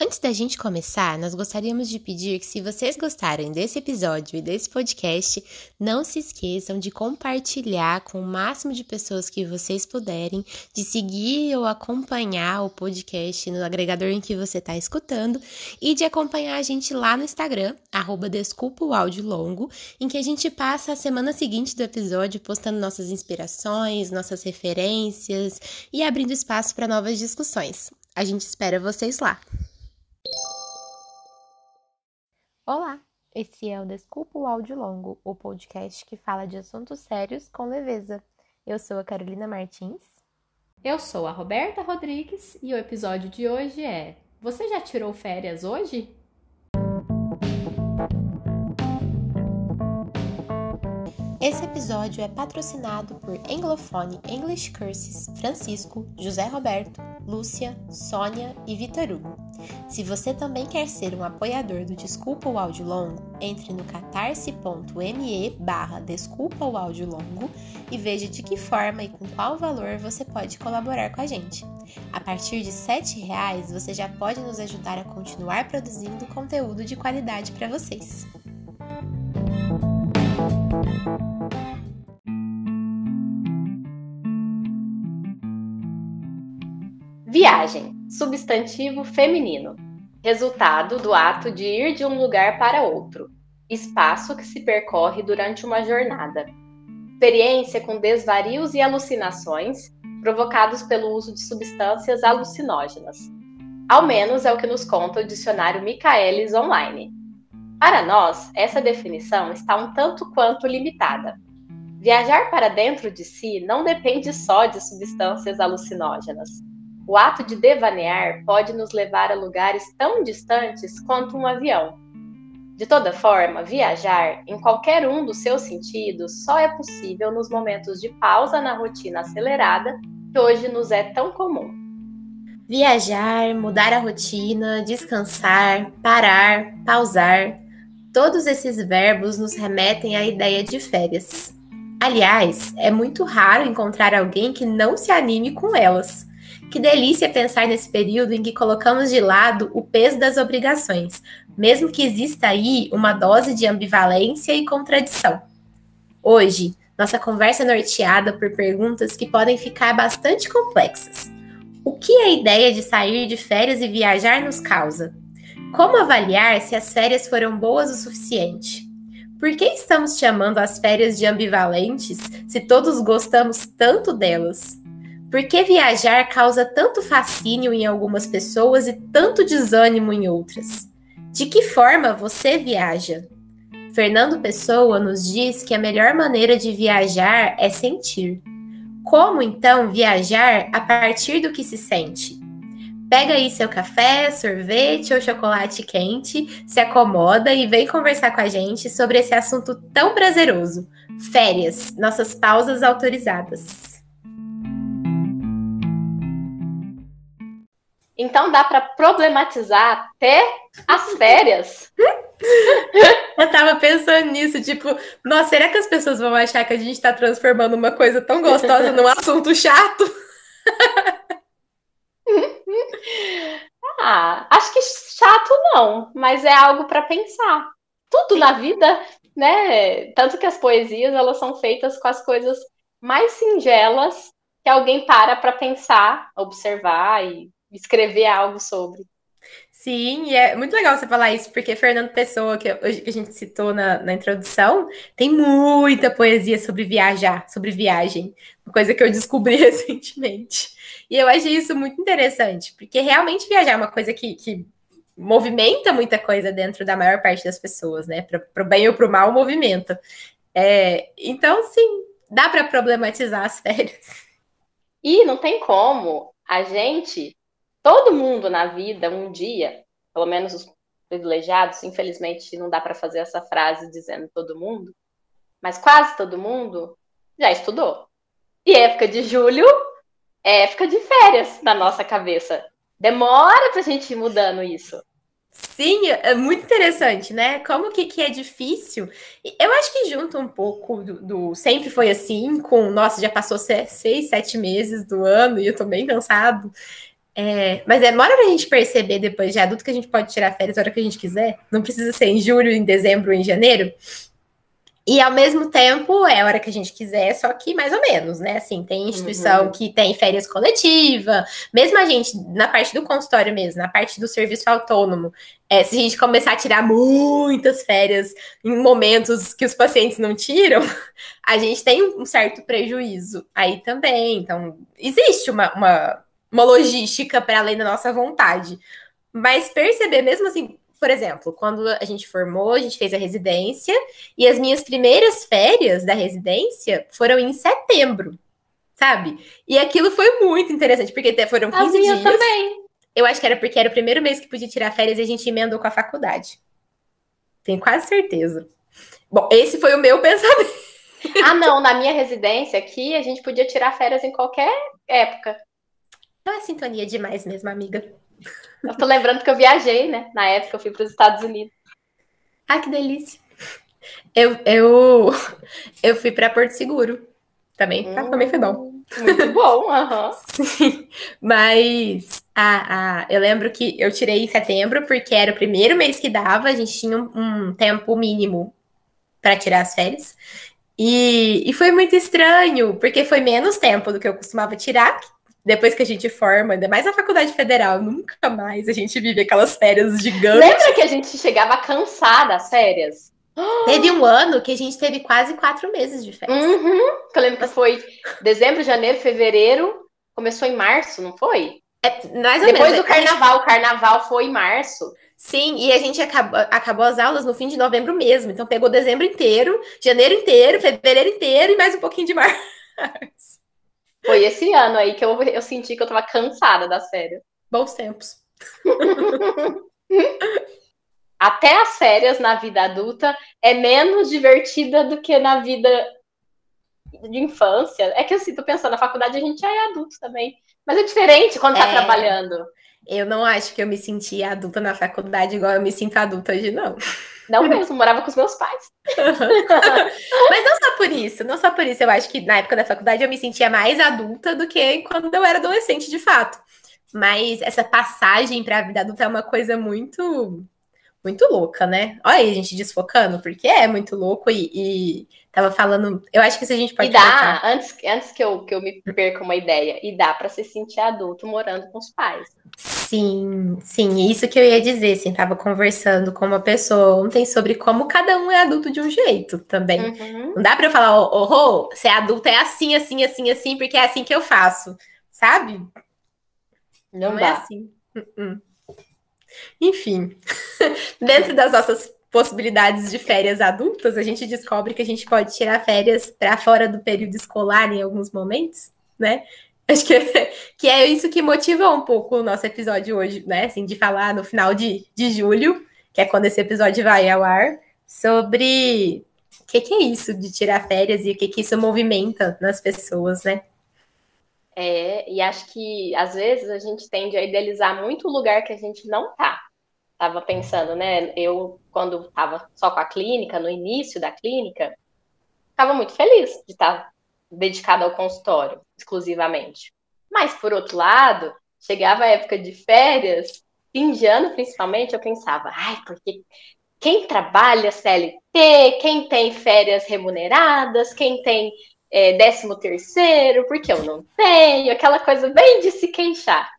Antes da gente começar, nós gostaríamos de pedir que, se vocês gostarem desse episódio e desse podcast, não se esqueçam de compartilhar com o máximo de pessoas que vocês puderem, de seguir ou acompanhar o podcast no agregador em que você está escutando e de acompanhar a gente lá no Instagram, arroba Desculpa o Áudio Longo, em que a gente passa a semana seguinte do episódio postando nossas inspirações, nossas referências e abrindo espaço para novas discussões. A gente espera vocês lá! Olá, esse é o Desculpa o Áudio Longo, o podcast que fala de assuntos sérios com leveza. Eu sou a Carolina Martins. Eu sou a Roberta Rodrigues e o episódio de hoje é: Você já tirou férias hoje? Esse episódio é patrocinado por Anglofone English Curses Francisco, José Roberto, Lúcia, Sônia e Vitor Hugo. Se você também quer ser um apoiador do Desculpa o Áudio Longo, entre no catarse.me barra Desculpa o Áudio Longo e veja de que forma e com qual valor você pode colaborar com a gente. A partir de R$ reais você já pode nos ajudar a continuar produzindo conteúdo de qualidade para vocês. Viagem, substantivo feminino. Resultado do ato de ir de um lugar para outro. Espaço que se percorre durante uma jornada. Experiência com desvarios e alucinações provocados pelo uso de substâncias alucinógenas. Ao menos é o que nos conta o dicionário Michaelis Online. Para nós, essa definição está um tanto quanto limitada. Viajar para dentro de si não depende só de substâncias alucinógenas o ato de devanear pode nos levar a lugares tão distantes quanto um avião. De toda forma, viajar, em qualquer um dos seus sentidos, só é possível nos momentos de pausa na rotina acelerada que hoje nos é tão comum. Viajar, mudar a rotina, descansar, parar, pausar, todos esses verbos nos remetem à ideia de férias. Aliás, é muito raro encontrar alguém que não se anime com elas. Que delícia pensar nesse período em que colocamos de lado o peso das obrigações, mesmo que exista aí uma dose de ambivalência e contradição. Hoje, nossa conversa é norteada por perguntas que podem ficar bastante complexas. O que a ideia de sair de férias e viajar nos causa? Como avaliar se as férias foram boas o suficiente? Por que estamos chamando as férias de ambivalentes se todos gostamos tanto delas? Por que viajar causa tanto fascínio em algumas pessoas e tanto desânimo em outras? De que forma você viaja? Fernando Pessoa nos diz que a melhor maneira de viajar é sentir. Como então viajar a partir do que se sente? Pega aí seu café, sorvete ou chocolate quente, se acomoda e vem conversar com a gente sobre esse assunto tão prazeroso. Férias, nossas pausas autorizadas. Então dá para problematizar até as férias. Eu tava pensando nisso, tipo, nossa, será que as pessoas vão achar que a gente tá transformando uma coisa tão gostosa num assunto chato? ah, acho que chato não, mas é algo para pensar. Tudo Sim. na vida, né? Tanto que as poesias elas são feitas com as coisas mais singelas que alguém para para pensar, observar e escrever algo sobre. Sim, e é muito legal você falar isso, porque Fernando Pessoa, que, que a gente citou na, na introdução, tem muita poesia sobre viajar, sobre viagem, uma coisa que eu descobri recentemente. E eu achei isso muito interessante, porque realmente viajar é uma coisa que, que movimenta muita coisa dentro da maior parte das pessoas, né? Para o bem ou para o mal, movimenta. É, então, sim, dá para problematizar as férias. E não tem como a gente todo mundo na vida, um dia, pelo menos os privilegiados, infelizmente não dá para fazer essa frase dizendo todo mundo, mas quase todo mundo já estudou. E época de julho é época de férias na nossa cabeça. Demora para a gente ir mudando isso. Sim, é muito interessante, né? Como que, que é difícil. Eu acho que junta um pouco do, do, Sempre foi assim, com. Nossa, já passou seis, sete meses do ano e eu tô bem cansado É, mas demora pra gente perceber depois de adulto que a gente pode tirar férias a hora que a gente quiser. Não precisa ser em julho, em dezembro, em janeiro. E ao mesmo tempo é a hora que a gente quiser, só que mais ou menos, né? Assim, tem instituição uhum. que tem férias coletiva, mesmo a gente, na parte do consultório mesmo, na parte do serviço autônomo, é, se a gente começar a tirar muitas férias em momentos que os pacientes não tiram, a gente tem um certo prejuízo aí também. Então, existe uma, uma, uma logística para além da nossa vontade. Mas perceber, mesmo assim, por exemplo, quando a gente formou, a gente fez a residência e as minhas primeiras férias da residência foram em setembro, sabe? E aquilo foi muito interessante, porque foram 15 dias. também. Eu acho que era porque era o primeiro mês que podia tirar férias e a gente emendou com a faculdade. Tenho quase certeza. Bom, esse foi o meu pensamento. Ah, não, na minha residência aqui, a gente podia tirar férias em qualquer época. Não é sintonia demais mesmo, amiga. Eu tô lembrando que eu viajei, né? Na época eu fui para os Estados Unidos. Ah, que delícia. Eu, eu, eu fui para Porto Seguro. Também, hum, também foi bom. Muito bom, aham. Uhum. Sim, mas a, a, eu lembro que eu tirei em setembro, porque era o primeiro mês que dava, a gente tinha um, um tempo mínimo para tirar as férias. E, e foi muito estranho, porque foi menos tempo do que eu costumava tirar, depois que a gente forma, ainda mais na faculdade federal, nunca mais a gente vive aquelas férias gigantes. Lembra que a gente chegava cansada das férias? Teve um ano que a gente teve quase quatro meses de férias. Uhum. Eu lembro que foi dezembro, janeiro, fevereiro, começou em março, não foi? É, mais ou Depois menos. do carnaval, o carnaval foi em março. Sim, e a gente acabou, acabou as aulas no fim de novembro mesmo. Então pegou dezembro inteiro, janeiro inteiro, fevereiro inteiro e mais um pouquinho de março. Foi esse ano aí que eu, eu senti que eu tava cansada da série. Bons tempos. Até as férias na vida adulta é menos divertida do que na vida de infância. É que assim, tô pensando, na faculdade a gente já é adulto também. Mas é diferente quando tá é... trabalhando. Eu não acho que eu me senti adulta na faculdade igual eu me sinto adulta hoje, não. Não mesmo, morava com os meus pais. Mas não só por isso, não só por isso. Eu acho que na época da faculdade eu me sentia mais adulta do que quando eu era adolescente, de fato. Mas essa passagem para a vida adulta é uma coisa muito muito louca, né? Olha aí a gente desfocando, porque é muito louco e, e tava falando. Eu acho que se a gente pode. E dá, antes, antes que, eu, que eu me perca uma ideia, e dá para se sentir adulto morando com os pais. Sim, sim, isso que eu ia dizer, assim, tava conversando com uma pessoa ontem sobre como cada um é adulto de um jeito também. Uhum. Não dá para eu falar, ô, oh, oh, ser adulto é assim, assim, assim, assim, porque é assim que eu faço, sabe? Não, Não é assim. Uh -uh. Enfim, dentro das nossas possibilidades de férias adultas, a gente descobre que a gente pode tirar férias para fora do período escolar em alguns momentos, né? Acho que, que é isso que motiva um pouco o nosso episódio hoje, né? Assim, de falar no final de, de julho, que é quando esse episódio vai ao ar, sobre o que, que é isso de tirar férias e o que, que isso movimenta nas pessoas, né? É, e acho que às vezes a gente tende a idealizar muito o lugar que a gente não tá. Tava pensando, né? Eu, quando tava só com a clínica, no início da clínica, estava muito feliz de estar tá dedicada ao consultório exclusivamente. Mas, por outro lado, chegava a época de férias, fim de ano principalmente, eu pensava, ai, porque quem trabalha CLT, quem tem férias remuneradas, quem tem é, décimo terceiro, porque eu não tenho, aquela coisa bem de se queixar.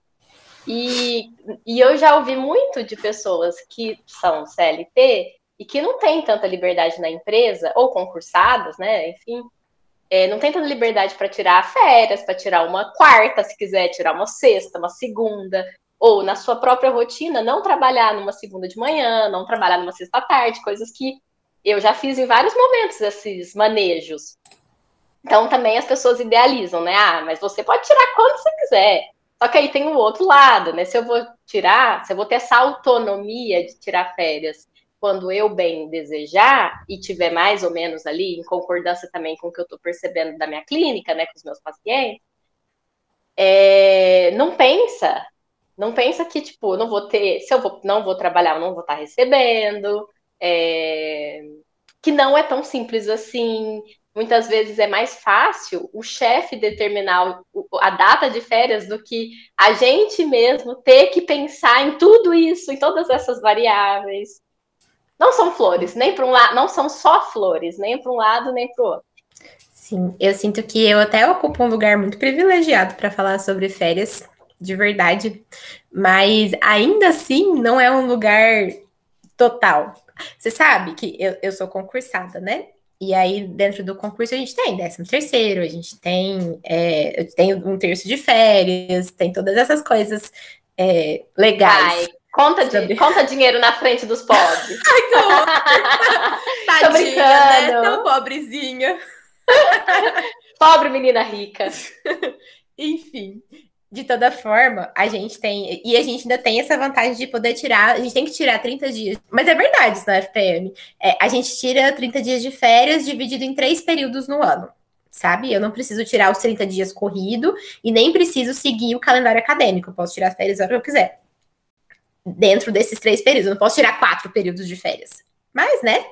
E, e eu já ouvi muito de pessoas que são CLT e que não têm tanta liberdade na empresa, ou concursadas, né? Enfim, é, não tem tanta liberdade para tirar férias, para tirar uma quarta, se quiser, tirar uma sexta, uma segunda, ou na sua própria rotina, não trabalhar numa segunda de manhã, não trabalhar numa sexta tarde, coisas que eu já fiz em vários momentos, esses manejos. Então também as pessoas idealizam, né? Ah, mas você pode tirar quando você quiser. Só que aí tem o outro lado, né? Se eu vou tirar, se eu vou ter essa autonomia de tirar férias quando eu bem desejar e tiver mais ou menos ali em concordância também com o que eu estou percebendo da minha clínica, né, com os meus pacientes, é, não pensa, não pensa que tipo, não vou ter, se eu vou, não vou trabalhar, não vou estar recebendo, é, que não é tão simples assim, muitas vezes é mais fácil o chefe determinar a data de férias do que a gente mesmo ter que pensar em tudo isso, em todas essas variáveis. Não são flores, nem para um lado, não são só flores, nem para um lado nem para o outro. Sim, eu sinto que eu até ocupo um lugar muito privilegiado para falar sobre férias, de verdade, mas ainda assim não é um lugar total. Você sabe que eu, eu sou concursada, né? E aí, dentro do concurso, a gente tem 13 terceiro, a gente tem, é, tem um terço de férias, tem todas essas coisas é, legais. Ai, conta, sobre... conta dinheiro na frente dos pobres. Ai, que Tadinha, Tô brincando. né? Tão pobrezinha. Pobre menina rica. Enfim, de toda forma, a gente tem. E a gente ainda tem essa vantagem de poder tirar. A gente tem que tirar 30 dias. Mas é verdade isso na FPM. É, a gente tira 30 dias de férias dividido em três períodos no ano. Sabe? Eu não preciso tirar os 30 dias corrido e nem preciso seguir o calendário acadêmico. Eu posso tirar férias a hora que eu quiser. Dentro desses três períodos. Eu não posso tirar quatro períodos de férias. Mas, né?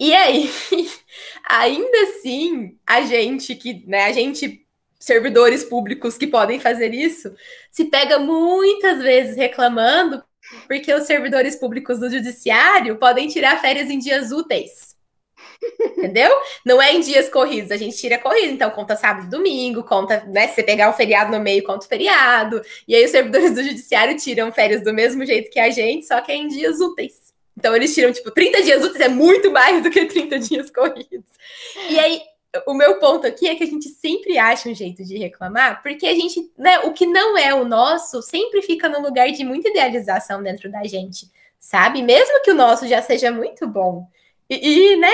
E aí, ainda assim, a gente que, né, a gente servidores públicos que podem fazer isso, se pega muitas vezes reclamando porque os servidores públicos do judiciário podem tirar férias em dias úteis. Entendeu? Não é em dias corridos, a gente tira corrido, então conta sábado e domingo, conta, né? Se você pegar o feriado no meio, conta o feriado. E aí os servidores do judiciário tiram férias do mesmo jeito que a gente, só que é em dias úteis. Então eles tiram, tipo, 30 dias úteis é muito mais do que 30 dias corridos. E aí o meu ponto aqui é que a gente sempre acha um jeito de reclamar, porque a gente, né, o que não é o nosso sempre fica no lugar de muita idealização dentro da gente, sabe? Mesmo que o nosso já seja muito bom. E, e né,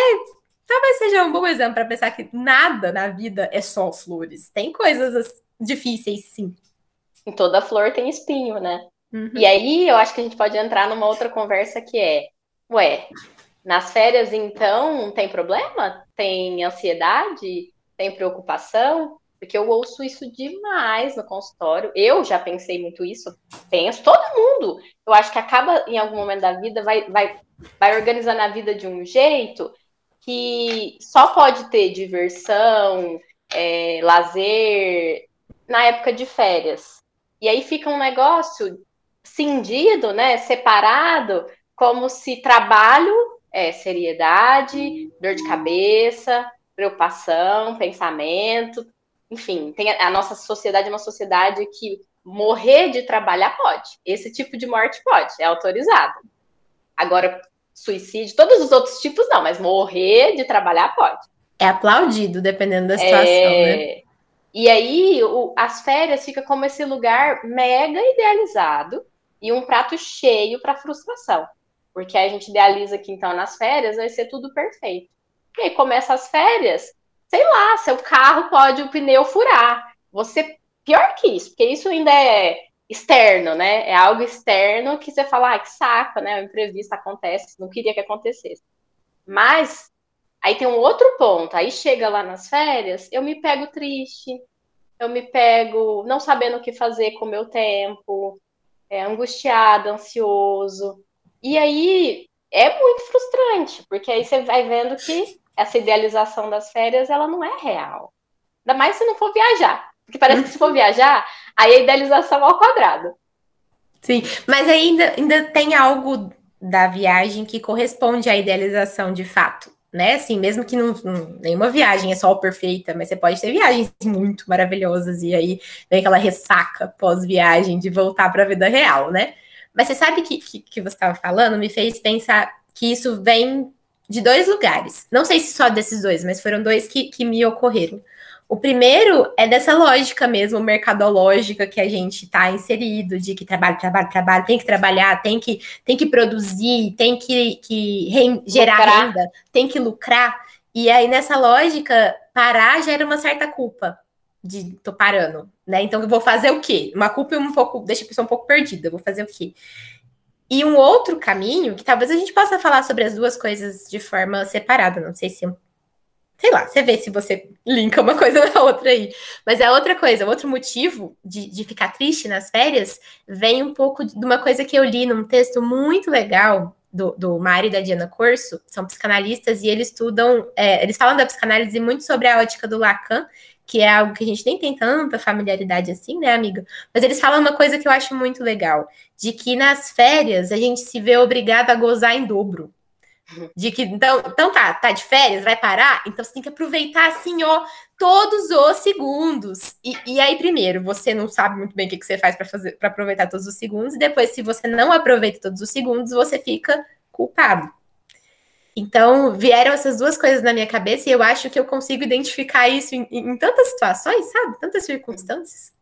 talvez seja um bom exemplo para pensar que nada na vida é só flores. Tem coisas difíceis, sim. Em toda flor tem espinho, né? Uhum. E aí eu acho que a gente pode entrar numa outra conversa que é, ué, nas férias, então, tem problema? Tem ansiedade? Tem preocupação? Porque eu ouço isso demais no consultório. Eu já pensei muito isso. Penso, todo mundo. Eu acho que acaba, em algum momento da vida, vai, vai, vai organizando a vida de um jeito que só pode ter diversão, é, lazer na época de férias. E aí fica um negócio cindido, né, separado, como se trabalho é seriedade, dor de cabeça, preocupação, pensamento, enfim, tem a, a nossa sociedade é uma sociedade que morrer de trabalhar pode. Esse tipo de morte pode, é autorizado. Agora, suicídio, todos os outros tipos não, mas morrer de trabalhar pode. É aplaudido, dependendo da situação, é... né? E aí, o, as férias fica como esse lugar mega idealizado e um prato cheio para frustração. Porque a gente idealiza que então nas férias vai ser tudo perfeito. E aí começa as férias, sei lá, seu carro pode o pneu furar. Você pior que isso, porque isso ainda é externo, né? É algo externo que você fala, ah, que saco, né? O imprevisto acontece, não queria que acontecesse. Mas aí tem um outro ponto, aí chega lá nas férias, eu me pego triste, eu me pego não sabendo o que fazer com o meu tempo, é, angustiado, ansioso. E aí é muito frustrante, porque aí você vai vendo que essa idealização das férias ela não é real. Ainda mais se não for viajar. Porque parece que se for viajar, aí a idealização ao quadrado. Sim, mas ainda, ainda tem algo da viagem que corresponde à idealização de fato, né? Assim, mesmo que não, não, nenhuma viagem é só perfeita, mas você pode ter viagens muito maravilhosas e aí vem aquela ressaca pós-viagem de voltar para a vida real, né? Mas você sabe que, que, que você estava falando me fez pensar que isso vem de dois lugares. Não sei se só desses dois, mas foram dois que, que me ocorreram. O primeiro é dessa lógica mesmo, mercadológica que a gente está inserido, de que trabalho, trabalho, trabalho, tem que trabalhar, tem que, tem que produzir, tem que, que gerar lucrar. renda, tem que lucrar. E aí, nessa lógica, parar gera uma certa culpa de tô parando, né? Então eu vou fazer o quê? Uma culpa um pouco, deixa a pessoa um pouco perdida, eu vou fazer o quê? E um outro caminho, que talvez a gente possa falar sobre as duas coisas de forma separada, não sei se sei lá, você vê se você linka uma coisa na outra aí. Mas é outra coisa, outro motivo de, de ficar triste nas férias vem um pouco de uma coisa que eu li num texto muito legal do, do Mário e da Diana Corso, são psicanalistas e eles estudam, é, eles falam da psicanálise muito sobre a ótica do Lacan, que é algo que a gente nem tem tanta familiaridade assim, né, amiga? Mas eles falam uma coisa que eu acho muito legal, de que nas férias a gente se vê obrigado a gozar em dobro. De que, então, então tá, tá de férias, vai parar? Então você tem que aproveitar assim, ó, todos os segundos. E, e aí, primeiro, você não sabe muito bem o que, que você faz para fazer para aproveitar todos os segundos, e depois, se você não aproveita todos os segundos, você fica culpado. Então, vieram essas duas coisas na minha cabeça e eu acho que eu consigo identificar isso em, em tantas situações, sabe? Tantas circunstâncias.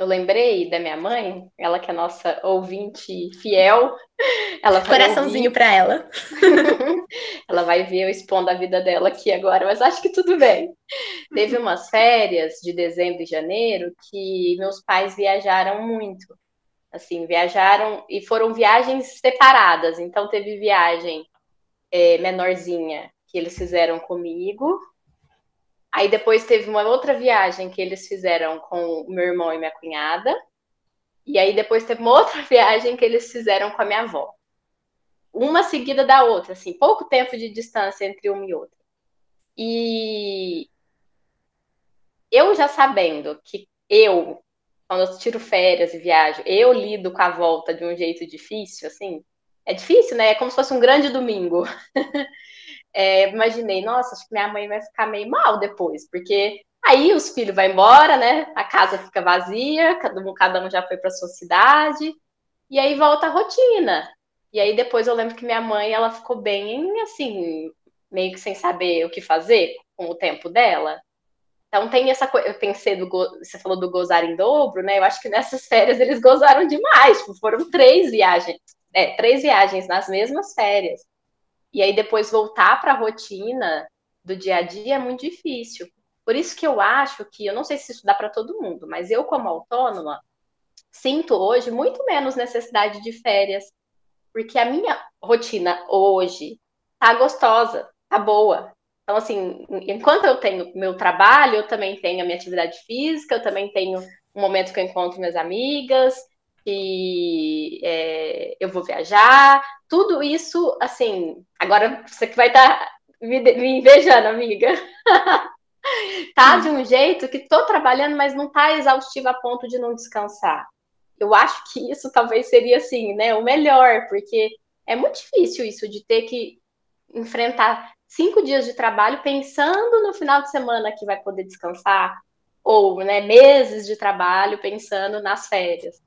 Eu lembrei da minha mãe, ela que é nossa ouvinte fiel. Ela Coraçãozinho para ela. ela vai ver eu expondo a vida dela aqui agora, mas acho que tudo bem. Teve umas férias de dezembro e janeiro que meus pais viajaram muito. Assim, viajaram e foram viagens separadas. Então, teve viagem é, menorzinha que eles fizeram comigo. Aí depois teve uma outra viagem que eles fizeram com o meu irmão e minha cunhada. E aí depois teve uma outra viagem que eles fizeram com a minha avó. Uma seguida da outra, assim, pouco tempo de distância entre uma e outra. E eu já sabendo que eu, quando eu tiro férias e viajo, eu lido com a volta de um jeito difícil, assim, é difícil, né? É como se fosse um grande domingo. é, imaginei, nossa, acho que minha mãe vai ficar meio mal depois, porque aí os filhos vão embora, né? A casa fica vazia, cada um, cada um já foi para sua cidade, e aí volta a rotina. E aí depois eu lembro que minha mãe, ela ficou bem assim, meio que sem saber o que fazer com o tempo dela. Então tem essa coisa, eu pensei do você falou do gozar em dobro, né? Eu acho que nessas férias eles gozaram demais, tipo, foram três viagens é, três viagens nas mesmas férias. E aí depois voltar para a rotina do dia a dia é muito difícil. Por isso que eu acho que, eu não sei se isso dá para todo mundo, mas eu, como autônoma, sinto hoje muito menos necessidade de férias, porque a minha rotina hoje tá gostosa, tá boa. Então, assim, enquanto eu tenho meu trabalho, eu também tenho a minha atividade física, eu também tenho um momento que eu encontro minhas amigas, que é, eu vou viajar, tudo isso, assim, agora você que vai estar tá me, me, invejando, amiga. tá de um jeito que tô trabalhando, mas não tá exaustiva a ponto de não descansar. Eu acho que isso talvez seria assim, né, o melhor, porque é muito difícil isso de ter que enfrentar cinco dias de trabalho pensando no final de semana que vai poder descansar, ou né, meses de trabalho pensando nas férias.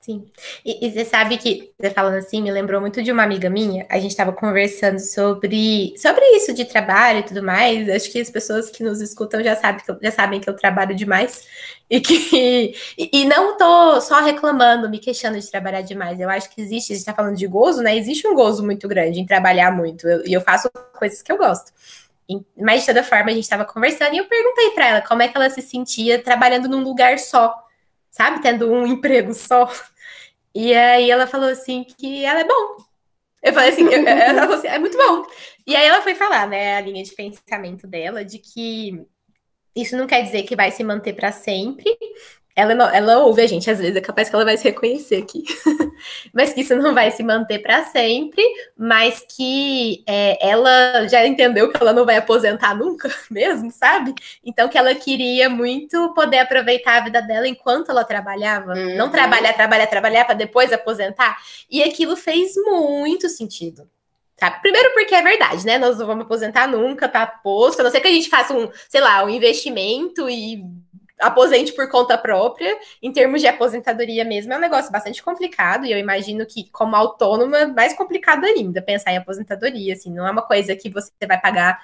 Sim. E, e, você sabe que, você falando assim, me lembrou muito de uma amiga minha. A gente estava conversando sobre, sobre isso de trabalho e tudo mais. Acho que as pessoas que nos escutam já, sabem que eu, já sabem que eu trabalho demais. E que e, e não tô só reclamando, me queixando de trabalhar demais. Eu acho que existe, a gente está falando de gozo, né? Existe um gozo muito grande em trabalhar muito. E eu faço coisas que eu gosto. Mas de toda forma, a gente estava conversando e eu perguntei para ela como é que ela se sentia trabalhando num lugar só sabe, tendo um emprego só. E aí ela falou assim que ela é bom. Eu falei assim, ela falou assim, é muito bom. E aí ela foi falar, né, a linha de pensamento dela de que isso não quer dizer que vai se manter para sempre, ela, ela ouve a gente, às vezes é capaz que ela vai se reconhecer aqui. mas que isso não vai se manter para sempre, mas que é, ela já entendeu que ela não vai aposentar nunca mesmo, sabe? Então que ela queria muito poder aproveitar a vida dela enquanto ela trabalhava. Uhum. Não trabalhar, trabalhar, trabalhar para depois aposentar. E aquilo fez muito sentido. Sabe? Primeiro porque é verdade, né? Nós não vamos aposentar nunca, tá posto. A não ser que a gente faça um, sei lá, um investimento e aposente por conta própria, em termos de aposentadoria mesmo, é um negócio bastante complicado, e eu imagino que, como autônoma, mais complicado ainda pensar em aposentadoria, assim, não é uma coisa que você vai pagar,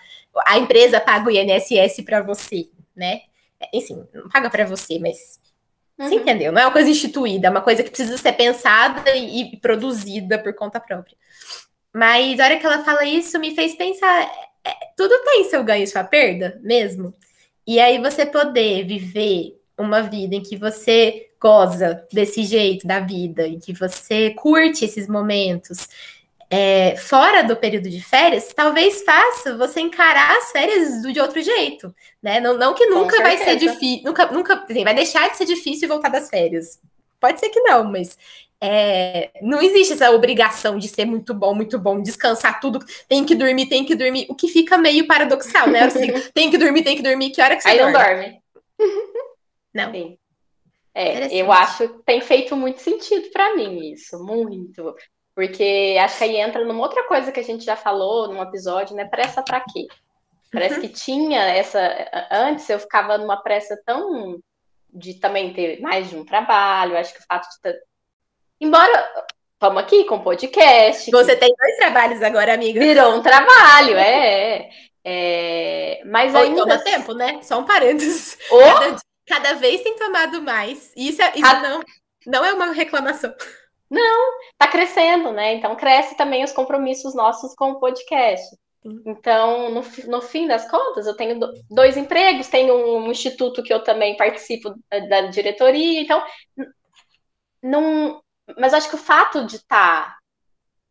a empresa paga o INSS para você, né? Enfim, não paga para você, mas uhum. você entendeu? Não é uma coisa instituída, é uma coisa que precisa ser pensada e, e produzida por conta própria. Mas a hora que ela fala isso, me fez pensar, é, tudo tem seu ganho e sua perda mesmo. E aí você poder viver uma vida em que você goza desse jeito da vida, em que você curte esses momentos, é, fora do período de férias, talvez faça você encarar as férias de outro jeito, né? Não, não que nunca vai ser difícil, nunca, nunca assim, vai deixar de ser difícil voltar das férias. Pode ser que não, mas é, não existe essa obrigação de ser muito bom, muito bom, descansar tudo, tem que dormir, tem que dormir, o que fica meio paradoxal, né? Assim, tem que dormir, tem que dormir, que hora que você Aí dorme? não dorme. Não. Sim. É, eu acho que tem feito muito sentido para mim isso, muito. Porque acho que aí entra numa outra coisa que a gente já falou num episódio, né? Pressa para quê? Parece uhum. que tinha essa. Antes eu ficava numa pressa tão de também ter mais de um trabalho. Acho que o fato de. Embora estamos aqui com podcast. Você que... tem dois trabalhos agora, amiga. Virou um trabalho, é. é... Mas Ou ainda. toma tempo, né? Só um parênteses. Oh! Cada, cada, vez tem tomado mais. Isso, é, isso Cada... não, não é uma reclamação. Não, tá crescendo, né? Então cresce também os compromissos nossos com o podcast. Então, no, no fim das contas, eu tenho dois empregos, tenho um instituto que eu também participo da, diretoria, então, não, mas acho que o fato de estar tá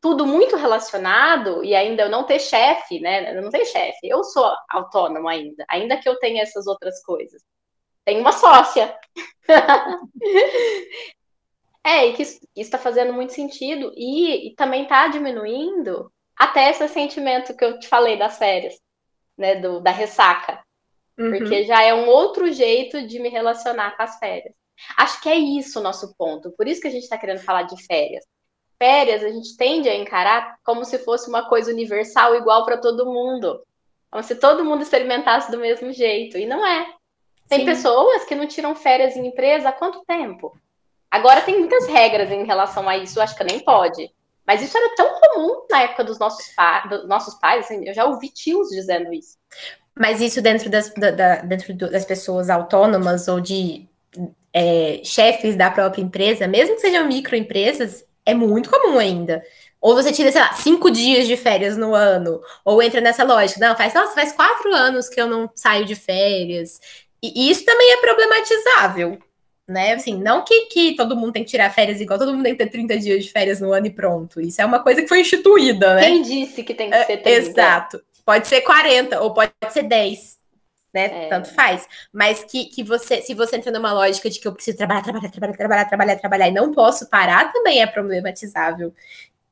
tudo muito relacionado e ainda eu não ter chefe, né? Eu não tenho chefe, eu sou autônomo ainda, ainda que eu tenha essas outras coisas. Tenho uma sócia. é, e que isso está fazendo muito sentido e, e também está diminuindo até esse sentimento que eu te falei das férias, né, do, da ressaca. Uhum. Porque já é um outro jeito de me relacionar com as férias. Acho que é isso o nosso ponto. Por isso que a gente está querendo falar de férias. Férias a gente tende a encarar como se fosse uma coisa universal igual para todo mundo. Como se todo mundo experimentasse do mesmo jeito. E não é. Tem Sim. pessoas que não tiram férias em empresa há quanto tempo? Agora tem muitas regras em relação a isso, acho que nem pode. Mas isso era tão comum na época dos nossos, pa dos nossos pais, assim, eu já ouvi tios dizendo isso. Mas isso dentro das, da, da, dentro das pessoas autônomas ou de é, chefes da própria empresa, mesmo que sejam microempresas, é muito comum ainda. Ou você tira, sei lá, cinco dias de férias no ano, ou entra nessa lógica, não, faz, nossa, faz quatro anos que eu não saio de férias. E isso também é problematizável né? Assim, não que, que todo mundo tem que tirar férias igual todo mundo tem que ter 30 dias de férias no ano e pronto. Isso é uma coisa que foi instituída, né? Quem disse que tem que ser 30? É, exato. Pode ser 40 ou pode ser 10. Né? É. Tanto faz. Mas que, que você, se você entra numa lógica de que eu preciso trabalhar, trabalhar, trabalhar, trabalhar, trabalhar, trabalhar e não posso parar, também é problematizável.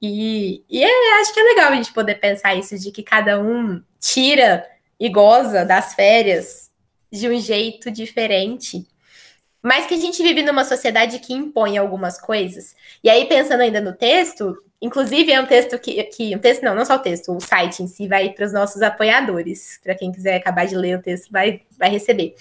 E, e é, acho que é legal a gente poder pensar isso, de que cada um tira e goza das férias de um jeito diferente. Mas que a gente vive numa sociedade que impõe algumas coisas. E aí, pensando ainda no texto, inclusive é um texto que, que um texto não, não só o texto, o site em si vai para os nossos apoiadores. Para quem quiser acabar de ler o texto, vai, vai receber.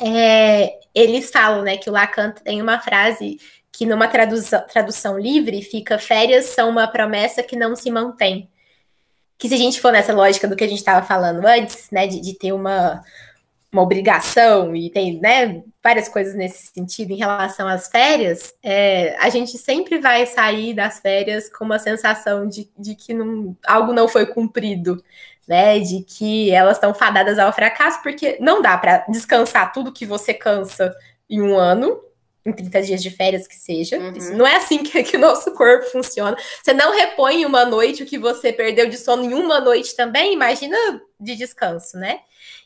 É, eles falam né, que o Lacan tem uma frase que numa tradução, tradução livre fica férias são uma promessa que não se mantém. Que se a gente for nessa lógica do que a gente estava falando antes, né, de, de ter uma, uma obrigação e tem né, várias coisas nesse sentido em relação às férias, é, a gente sempre vai sair das férias com uma sensação de, de que não, algo não foi cumprido, né? De que elas estão fadadas ao fracasso, porque não dá para descansar tudo que você cansa em um ano, em 30 dias de férias que seja. Uhum. Não é assim que, que, o nosso corpo funciona. Você não repõe uma noite o que você perdeu de sono em uma noite também, imagina de descanso, né?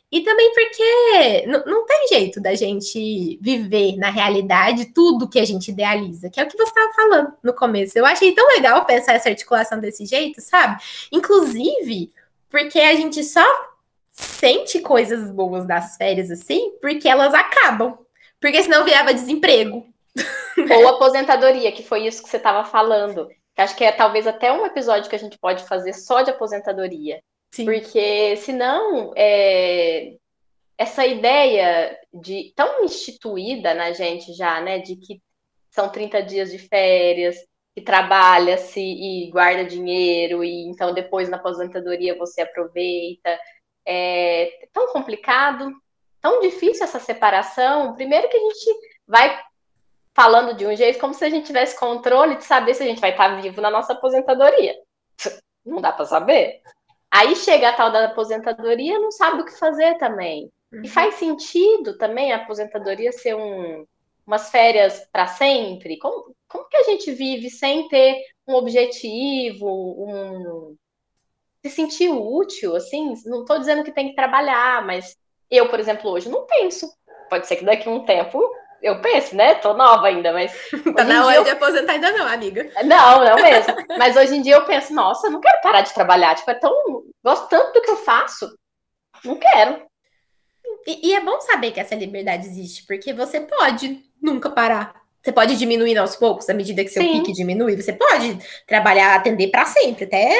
E também porque não tem jeito da gente viver na realidade tudo que a gente idealiza, que é o que você estava falando no começo. Eu achei tão legal pensar essa articulação desse jeito, sabe? Inclusive, porque a gente só sente coisas boas das férias assim, porque elas acabam. Porque senão virava desemprego. Ou aposentadoria, que foi isso que você estava falando. Acho que é talvez até um episódio que a gente pode fazer só de aposentadoria. Sim. Porque senão é, essa ideia de tão instituída na gente já, né? De que são 30 dias de férias, que trabalha-se e guarda dinheiro, e então depois na aposentadoria você aproveita. É tão complicado, tão difícil essa separação. Primeiro que a gente vai falando de um jeito como se a gente tivesse controle de saber se a gente vai estar vivo na nossa aposentadoria. Não dá para saber. Aí chega a tal da aposentadoria, não sabe o que fazer também. Uhum. E faz sentido também a aposentadoria ser um, umas férias para sempre? Como, como que a gente vive sem ter um objetivo, um se sentir útil, assim? Não estou dizendo que tem que trabalhar, mas eu, por exemplo, hoje não penso. Pode ser que daqui a um tempo eu penso, né? Tô nova ainda, mas. tá na hora eu... de aposentar ainda não, amiga. Não, não mesmo. Mas hoje em dia eu penso, nossa, não quero parar de trabalhar. Tipo, é tão. Gosto tanto do que eu faço. Não quero. E, e é bom saber que essa liberdade existe, porque você pode nunca parar. Você pode diminuir aos poucos, à medida que seu Sim. pique diminui. Você pode trabalhar, atender para sempre, até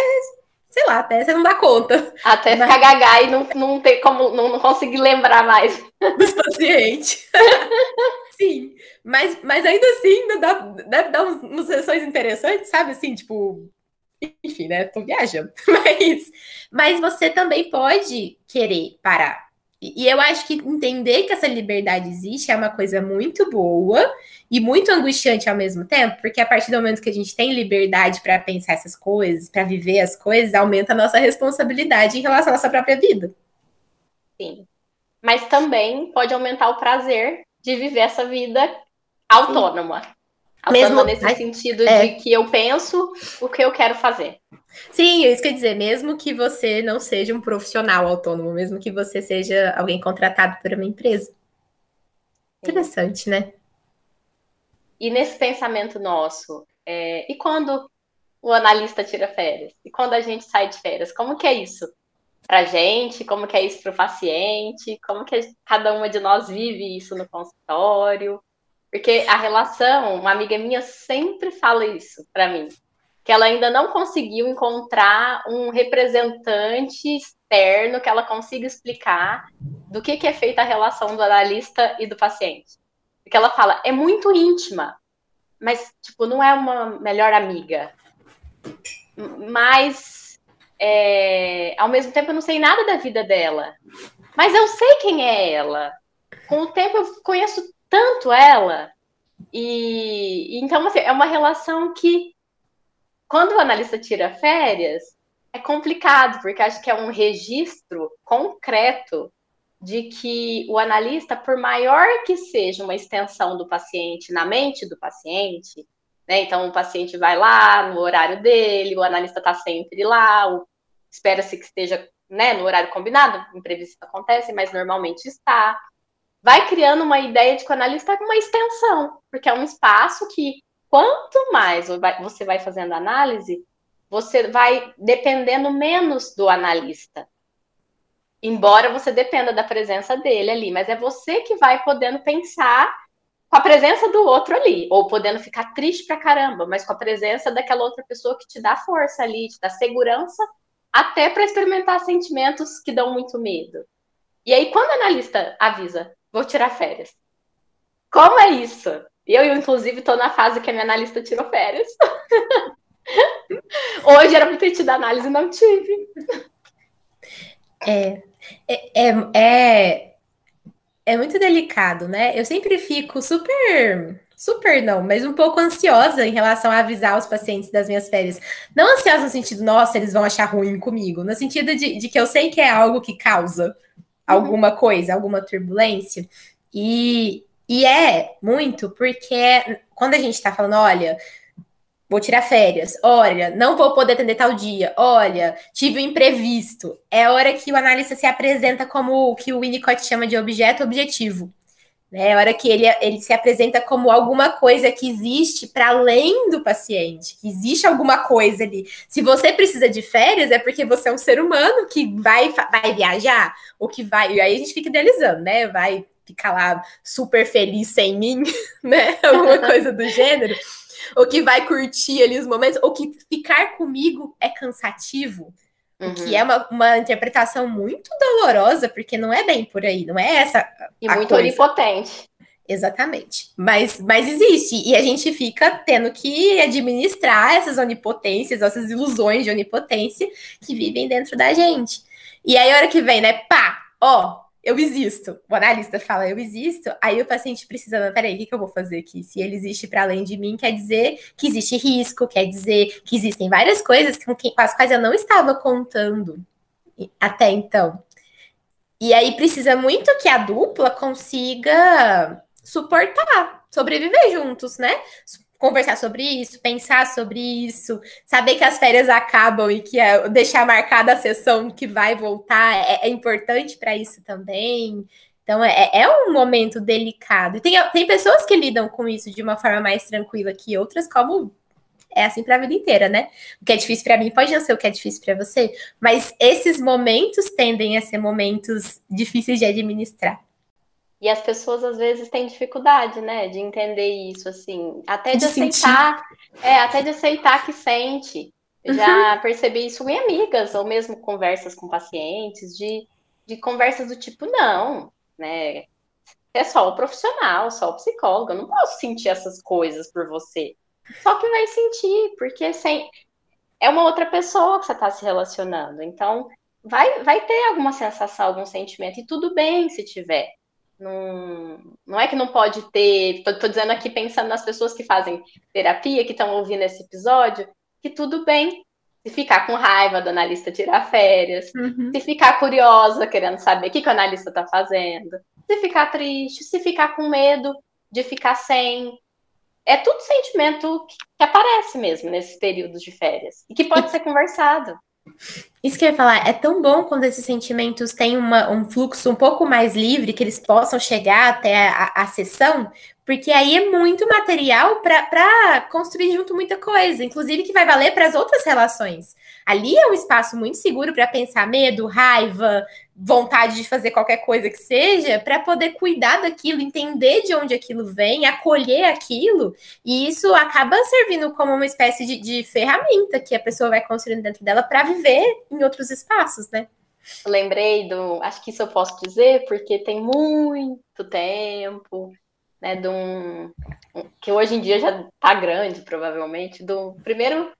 sei lá, até você não dá conta. Até Mas... ficar gaga e não, não ter como, não, não conseguir lembrar mais. Dos pacientes. Sim, mas, mas ainda assim dá, deve dar uns, umas sessões interessantes, sabe? Assim, tipo, enfim, né? Tô viajando. Mas, mas você também pode querer parar. E eu acho que entender que essa liberdade existe é uma coisa muito boa e muito angustiante ao mesmo tempo, porque a partir do momento que a gente tem liberdade para pensar essas coisas, para viver as coisas, aumenta a nossa responsabilidade em relação à nossa própria vida. Sim. Mas também pode aumentar o prazer de viver essa vida autônoma. Sim. Autônoma mesmo, nesse sentido é. de que eu penso o que eu quero fazer. Sim, isso quer dizer, mesmo que você não seja um profissional autônomo, mesmo que você seja alguém contratado por uma empresa. Interessante, né? E nesse pensamento nosso, é, e quando o analista tira férias? E quando a gente sai de férias? Como que é isso para a gente? Como que é isso para o paciente? Como que cada uma de nós vive isso no consultório? Porque a relação, uma amiga minha sempre fala isso para mim que ela ainda não conseguiu encontrar um representante externo que ela consiga explicar do que, que é feita a relação do analista e do paciente. Porque ela fala, é muito íntima, mas, tipo, não é uma melhor amiga. Mas, é, ao mesmo tempo, eu não sei nada da vida dela. Mas eu sei quem é ela. Com o tempo, eu conheço tanto ela. E, então, assim, é uma relação que quando o analista tira férias, é complicado, porque acho que é um registro concreto de que o analista, por maior que seja uma extensão do paciente na mente do paciente, né? Então o paciente vai lá no horário dele, o analista está sempre lá, espera-se que esteja né, no horário combinado, imprevisto acontece, mas normalmente está. Vai criando uma ideia de que o analista é uma extensão, porque é um espaço que quanto mais você vai fazendo análise, você vai dependendo menos do analista. Embora você dependa da presença dele ali, mas é você que vai podendo pensar com a presença do outro ali, ou podendo ficar triste pra caramba, mas com a presença daquela outra pessoa que te dá força ali, te dá segurança, até para experimentar sentimentos que dão muito medo. E aí, quando o analista avisa, vou tirar férias, como é isso? Eu, inclusive, estou na fase que a minha analista tirou férias. Hoje era para ter tido análise não tive. É, é, é, é, é muito delicado, né? Eu sempre fico super super não, mas um pouco ansiosa em relação a avisar os pacientes das minhas férias. Não ansiosa no sentido, nossa, eles vão achar ruim comigo, no sentido de, de que eu sei que é algo que causa alguma coisa, alguma turbulência. E, e é muito porque quando a gente está falando, olha, vou tirar férias, olha, não vou poder atender tal dia, olha, tive um imprevisto. É a hora que o analista se apresenta como o que o Winnicott chama de objeto objetivo. Né? É a hora que ele, ele se apresenta como alguma coisa que existe para além do paciente, que existe alguma coisa ali. Se você precisa de férias, é porque você é um ser humano que vai, vai viajar, ou que vai. E aí a gente fica idealizando, né? Vai ficar lá super feliz sem mim, né? Alguma coisa do gênero. Ou que vai curtir ali os momentos, ou que ficar comigo é cansativo. Uhum. O que uhum. é uma, uma interpretação muito dolorosa, porque não é bem por aí, não é essa. E muito coisa. onipotente. Exatamente. Mas, mas existe. E a gente fica tendo que administrar essas onipotências, essas ilusões de onipotência que vivem dentro da gente. E aí, a hora que vem, né? Pá, ó, eu existo. O analista fala, eu existo. Aí o paciente precisa, não, peraí, o que, eu vou fazer aqui? Se ele existe para além de mim, quer dizer que existe risco, quer dizer que existem várias coisas com, que, com as quais eu não estava contando até então. E aí precisa muito que a dupla consiga suportar, sobreviver juntos, né? Conversar sobre isso, pensar sobre isso, saber que as férias acabam e que é, deixar marcada a sessão que vai voltar é, é importante para isso também. Então é, é um momento delicado. Tem, tem pessoas que lidam com isso de uma forma mais tranquila que outras, como é assim para a vida inteira, né? O que é difícil para mim pode não ser o que é difícil para você, mas esses momentos tendem a ser momentos difíceis de administrar. E as pessoas às vezes têm dificuldade, né, de entender isso, assim, até de, de aceitar, é, até de aceitar que sente. Eu já uhum. percebi isso em amigas, ou mesmo conversas com pacientes, de, de conversas do tipo, não, né, é só o profissional, só o psicólogo, eu não posso sentir essas coisas por você. Só que vai sentir, porque sem... é uma outra pessoa que você está se relacionando. Então, vai, vai ter alguma sensação, algum sentimento, e tudo bem se tiver. Não, não é que não pode ter. Estou dizendo aqui pensando nas pessoas que fazem terapia, que estão ouvindo esse episódio, que tudo bem. Se ficar com raiva do analista tirar férias, uhum. se ficar curiosa, querendo saber o que, que o analista está fazendo, se ficar triste, se ficar com medo de ficar sem, é tudo sentimento que, que aparece mesmo nesses períodos de férias e que pode ser conversado. Isso que eu ia falar, é tão bom quando esses sentimentos têm uma, um fluxo um pouco mais livre, que eles possam chegar até a, a sessão, porque aí é muito material para construir junto muita coisa, inclusive que vai valer para as outras relações. Ali é um espaço muito seguro para pensar medo, raiva, vontade de fazer qualquer coisa que seja, para poder cuidar daquilo, entender de onde aquilo vem, acolher aquilo, e isso acaba servindo como uma espécie de, de ferramenta que a pessoa vai construindo dentro dela para viver em outros espaços, né? Lembrei do, acho que isso eu posso dizer, porque tem muito tempo né, de um, que hoje em dia já está grande, provavelmente, do primeiro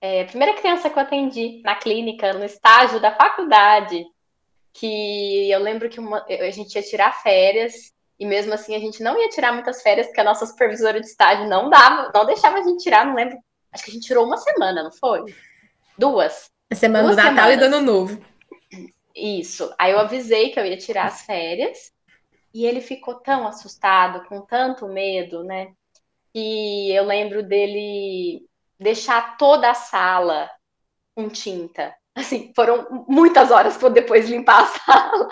é, primeira criança que eu atendi na clínica, no estágio da faculdade, que eu lembro que uma, a gente ia tirar férias e mesmo assim a gente não ia tirar muitas férias porque a nossa supervisora de estágio não dava, não deixava a gente tirar, não lembro. Acho que a gente tirou uma semana, não foi? Duas. A semana Duas do Natal semanas. e do Ano Novo. Isso. Aí eu avisei que eu ia tirar as férias e ele ficou tão assustado, com tanto medo, né? E eu lembro dele deixar toda a sala com tinta. Assim, foram muitas horas para depois limpar a sala.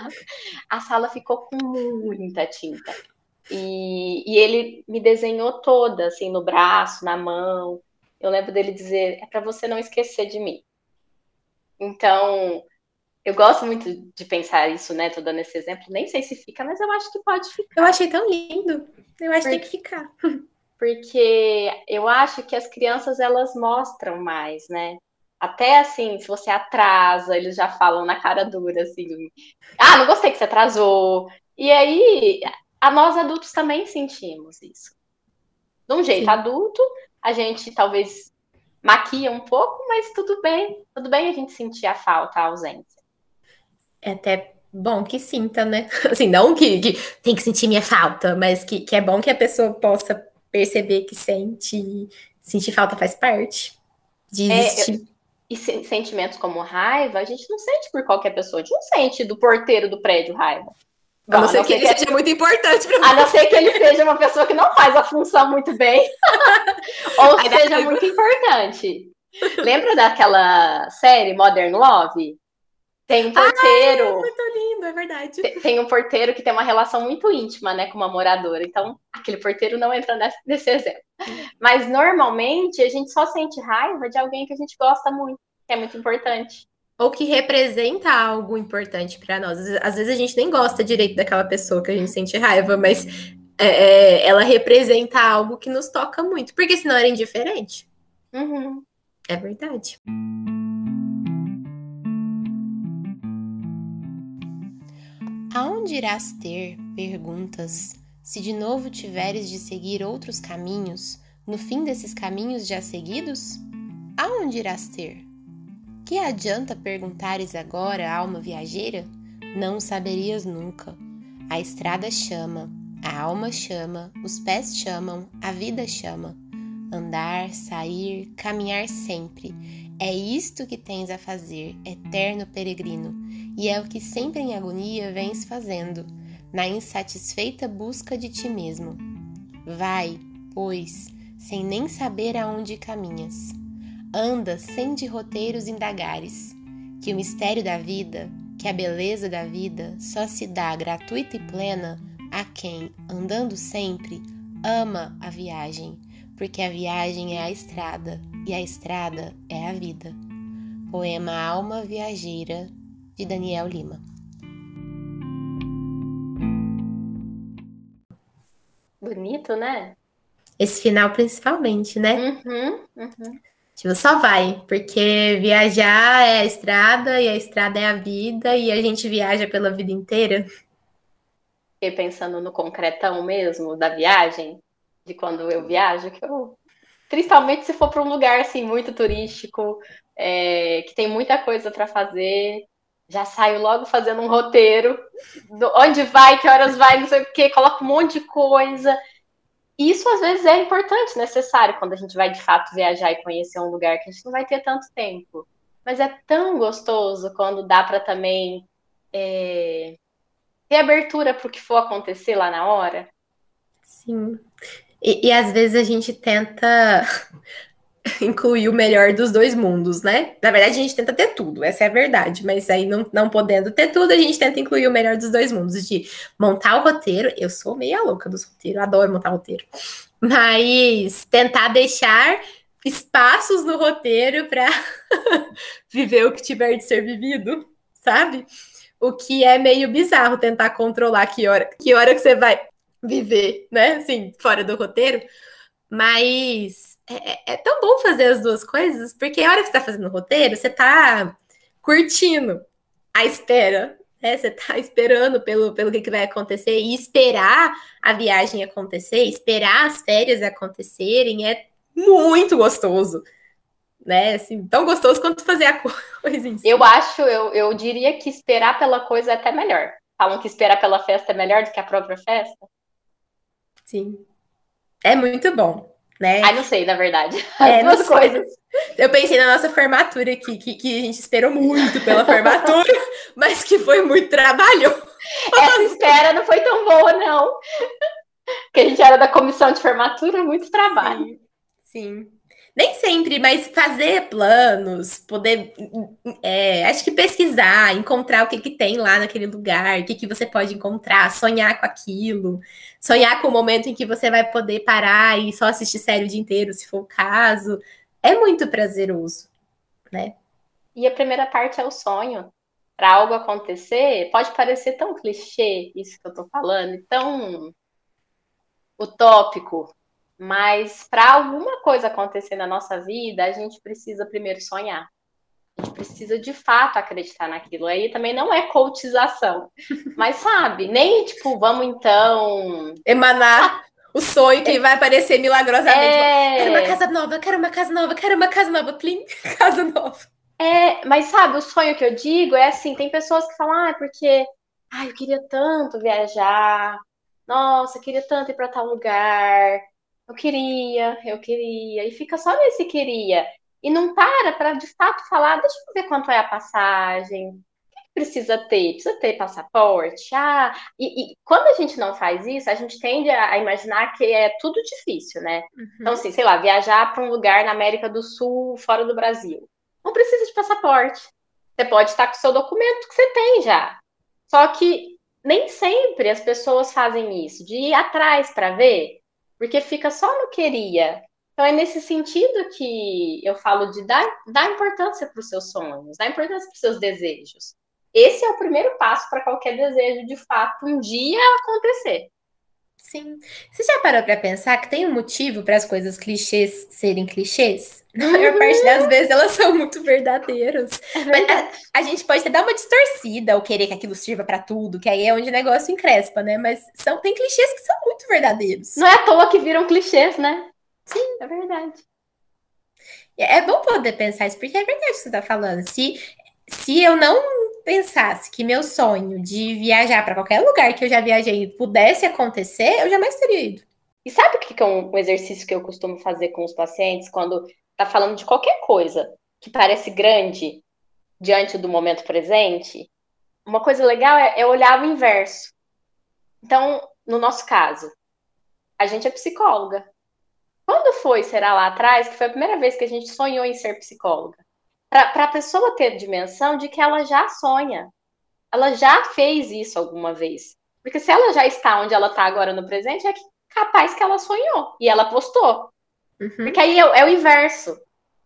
A sala ficou com muita tinta. E, e ele me desenhou toda, assim, no braço, na mão. Eu lembro dele dizer: é para você não esquecer de mim. Então, eu gosto muito de pensar isso, né? Tô dando esse exemplo. Nem sei se fica, mas eu acho que pode ficar. Eu achei tão lindo. Eu acho que tem que ficar. Porque eu acho que as crianças elas mostram mais, né? Até assim, se você atrasa, eles já falam na cara dura, assim, ah, não gostei que você atrasou. E aí, a nós adultos também sentimos isso. De um jeito Sim. adulto, a gente talvez maquia um pouco, mas tudo bem, tudo bem a gente sentir a falta, a ausência é até bom que sinta, né? Assim, não que, que tem que sentir minha falta, mas que, que é bom que a pessoa possa perceber que sente, sentir falta faz parte de existir. É, e sentimentos como raiva, a gente não sente por qualquer pessoa, a gente não sente do porteiro do prédio raiva. a não ser que ele seja muito importante para A não ser que ele seja uma pessoa que não faz a função muito bem, ou seja muito importante. Lembra daquela série Modern Love? Tem um porteiro. Ai, é muito lindo, é verdade. Tem um porteiro que tem uma relação muito íntima, né, com uma moradora. Então, aquele porteiro não entra nesse, nesse exemplo. Mas normalmente a gente só sente raiva de alguém que a gente gosta muito, que é muito importante. Ou que representa algo importante para nós. Às vezes a gente nem gosta direito daquela pessoa que a gente sente raiva, mas é, é, ela representa algo que nos toca muito, porque senão era indiferente. Uhum. É verdade. Aonde irás ter, perguntas, se de novo tiveres de seguir outros caminhos, no fim desses caminhos já seguidos? Aonde irás ter? Que adianta perguntares agora, alma viajeira? Não saberias nunca. A estrada chama, a alma chama, os pés chamam, a vida chama. Andar, sair, caminhar sempre. É isto que tens a fazer, eterno peregrino e é o que sempre em agonia vens fazendo, na insatisfeita busca de ti mesmo. Vai, pois, sem nem saber aonde caminhas. Anda sem de roteiros indagares, que o mistério da vida, que a beleza da vida só se dá gratuita e plena a quem, andando sempre, ama a viagem, porque a viagem é a estrada e a estrada é a vida. Poema Alma Viajeira, de Daniel Lima. Bonito, né? Esse final principalmente, né? Uhum, uhum. Tipo, só vai, porque viajar é a estrada e a estrada é a vida e a gente viaja pela vida inteira. Fiquei pensando no concretão mesmo da viagem, de quando eu viajo, que eu principalmente se for para um lugar assim muito turístico, é, que tem muita coisa para fazer, já saio logo fazendo um roteiro, onde vai, que horas vai, não sei o quê, coloco um monte de coisa isso às vezes é importante, necessário, quando a gente vai de fato viajar e conhecer um lugar que a gente não vai ter tanto tempo. Mas é tão gostoso quando dá para também é, ter abertura para o que for acontecer lá na hora. Sim. E, e às vezes a gente tenta incluir o melhor dos dois mundos, né? Na verdade, a gente tenta ter tudo, essa é a verdade, mas aí não, não podendo ter tudo, a gente tenta incluir o melhor dos dois mundos, de montar o roteiro. Eu sou meia louca dos roteiros, adoro montar roteiro, mas tentar deixar espaços no roteiro para viver o que tiver de ser vivido, sabe? O que é meio bizarro tentar controlar que hora, que hora que você vai viver, né? Assim, fora do roteiro. Mas é, é, é, tão bom fazer as duas coisas, porque a hora que você tá fazendo o roteiro, você tá curtindo a espera, né? Você tá esperando pelo, pelo que, que vai acontecer e esperar a viagem acontecer, esperar as férias acontecerem é muito gostoso. Né, assim, tão gostoso quanto fazer a coisa em si. Eu acho, eu, eu diria que esperar pela coisa é até melhor. Falam que esperar pela festa é melhor do que a própria festa. Sim. É muito bom né? Ai, não sei, na verdade. As é, duas coisas. Eu pensei na nossa formatura aqui, que, que a gente esperou muito pela formatura, mas que foi muito trabalho. Essa espera não foi tão boa, não. Porque a gente era da comissão de formatura, muito trabalho. Sim. Sim. Nem sempre, mas fazer planos, poder, é, acho que pesquisar, encontrar o que, que tem lá naquele lugar, o que, que você pode encontrar, sonhar com aquilo, sonhar com o momento em que você vai poder parar e só assistir série o dia inteiro, se for o caso, é muito prazeroso, né? E a primeira parte é o sonho. Para algo acontecer, pode parecer tão clichê isso que eu tô falando, tão utópico, mas para alguma coisa acontecer na nossa vida, a gente precisa primeiro sonhar. A gente precisa de fato acreditar naquilo. Aí também não é coachização. Mas sabe, nem tipo, vamos então. Emanar o sonho que é... vai aparecer milagrosamente. É... Quero uma casa nova, quero uma casa nova, quero uma casa nova, plim, casa nova. É, mas sabe, o sonho que eu digo é assim: tem pessoas que falam, ah, porque ah, eu queria tanto viajar, nossa, eu queria tanto ir para tal lugar, eu queria, eu queria, e fica só nesse queria. E não para para de fato falar, deixa eu ver quanto é a passagem, o que precisa ter? Precisa ter passaporte? Ah, e, e, quando a gente não faz isso, a gente tende a, imaginar que é tudo difícil, né? Uhum. Então, assim, sei lá, viajar para um lugar na América do Sul, fora do Brasil. Não precisa de passaporte. Você pode estar com o seu documento que você tem já. Só que nem sempre as pessoas fazem isso, de ir atrás para ver porque fica só no queria. Então é nesse sentido que eu falo de dar, dar importância para os seus sonhos, dar importância para os seus desejos. Esse é o primeiro passo para qualquer desejo de fato um dia acontecer. Sim. Você já parou para pensar que tem um motivo para as coisas clichês serem clichês? Na maior uhum. parte das vezes elas são muito verdadeiras. É Mas a, a, gente pode até dar uma distorcida ou querer que aquilo sirva para tudo, que aí é onde o negócio encrespa, né? Mas são, tem clichês que são muito verdadeiros. Não é à toa que viram clichês, né? Sim. É verdade. É bom poder pensar isso, porque é verdade o que você está falando. Se, se eu não pensasse que meu sonho de viajar para qualquer lugar que eu já viajei pudesse acontecer, eu jamais teria ido. E sabe o que é um exercício que eu costumo fazer com os pacientes quando tá falando de qualquer coisa que parece grande diante do momento presente? Uma coisa legal é, é olhar o inverso. Então, no nosso caso, a gente é psicóloga. Quando foi, será lá atrás, que foi a primeira vez que a gente sonhou em ser psicóloga? para a pessoa ter dimensão de que ela já sonha. ela já fez isso alguma vez. Porque se ela já está onde ela está agora no presente, é capaz que ela sonhou e ela postou. Uhum. Porque aí é, é, o inverso.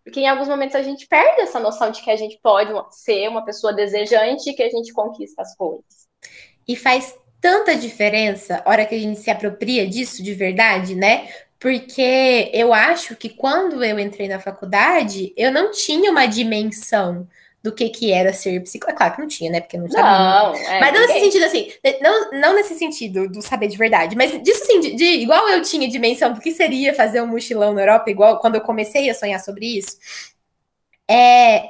Porque em alguns momentos a gente perde essa noção de que a gente pode ser uma pessoa desejante e que a gente conquista as coisas. E faz tanta diferença a hora que a gente se apropria disso de verdade, né? Porque eu acho que quando eu entrei na faculdade, eu não tinha uma dimensão do que que era ser psicólogo. É claro que não tinha, né? Porque eu não sabia. Não, é, mas não nesse sentido, assim, não, não nesse sentido do saber de verdade, mas disso assim, de, de, igual eu tinha dimensão do que seria fazer um mochilão na Europa, igual quando eu comecei a sonhar sobre isso, é,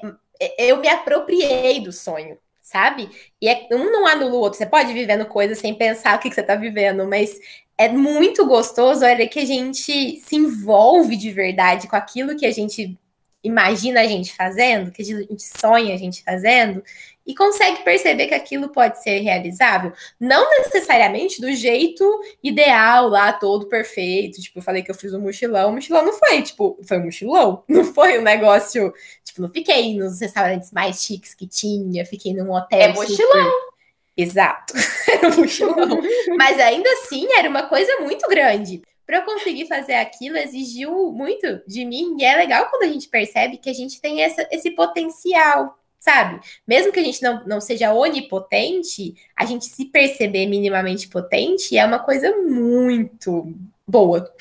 eu me apropriei do sonho, sabe? E é, um não anula o outro. Você pode viver vivendo coisas sem pensar o que, que você tá vivendo, mas é muito gostoso olha que a gente se envolve de verdade com aquilo que a gente imagina a gente fazendo, que a gente sonha a gente fazendo, e consegue perceber que aquilo pode ser realizável. Não necessariamente do jeito ideal lá, todo perfeito. Tipo, eu falei que eu fiz um mochilão, o mochilão não foi, tipo, foi um mochilão, não foi um negócio. Tipo, não fiquei nos restaurantes mais chiques que tinha, fiquei num hotel. É mochilão. Super... Exato, era um mochilão. Mas ainda assim era uma coisa muito grande para eu conseguir fazer aquilo exigiu muito de mim. E é legal quando a gente percebe que a gente tem essa, esse potencial, sabe? Mesmo que a gente não, não seja onipotente, a gente se perceber minimamente potente é uma coisa muito boa.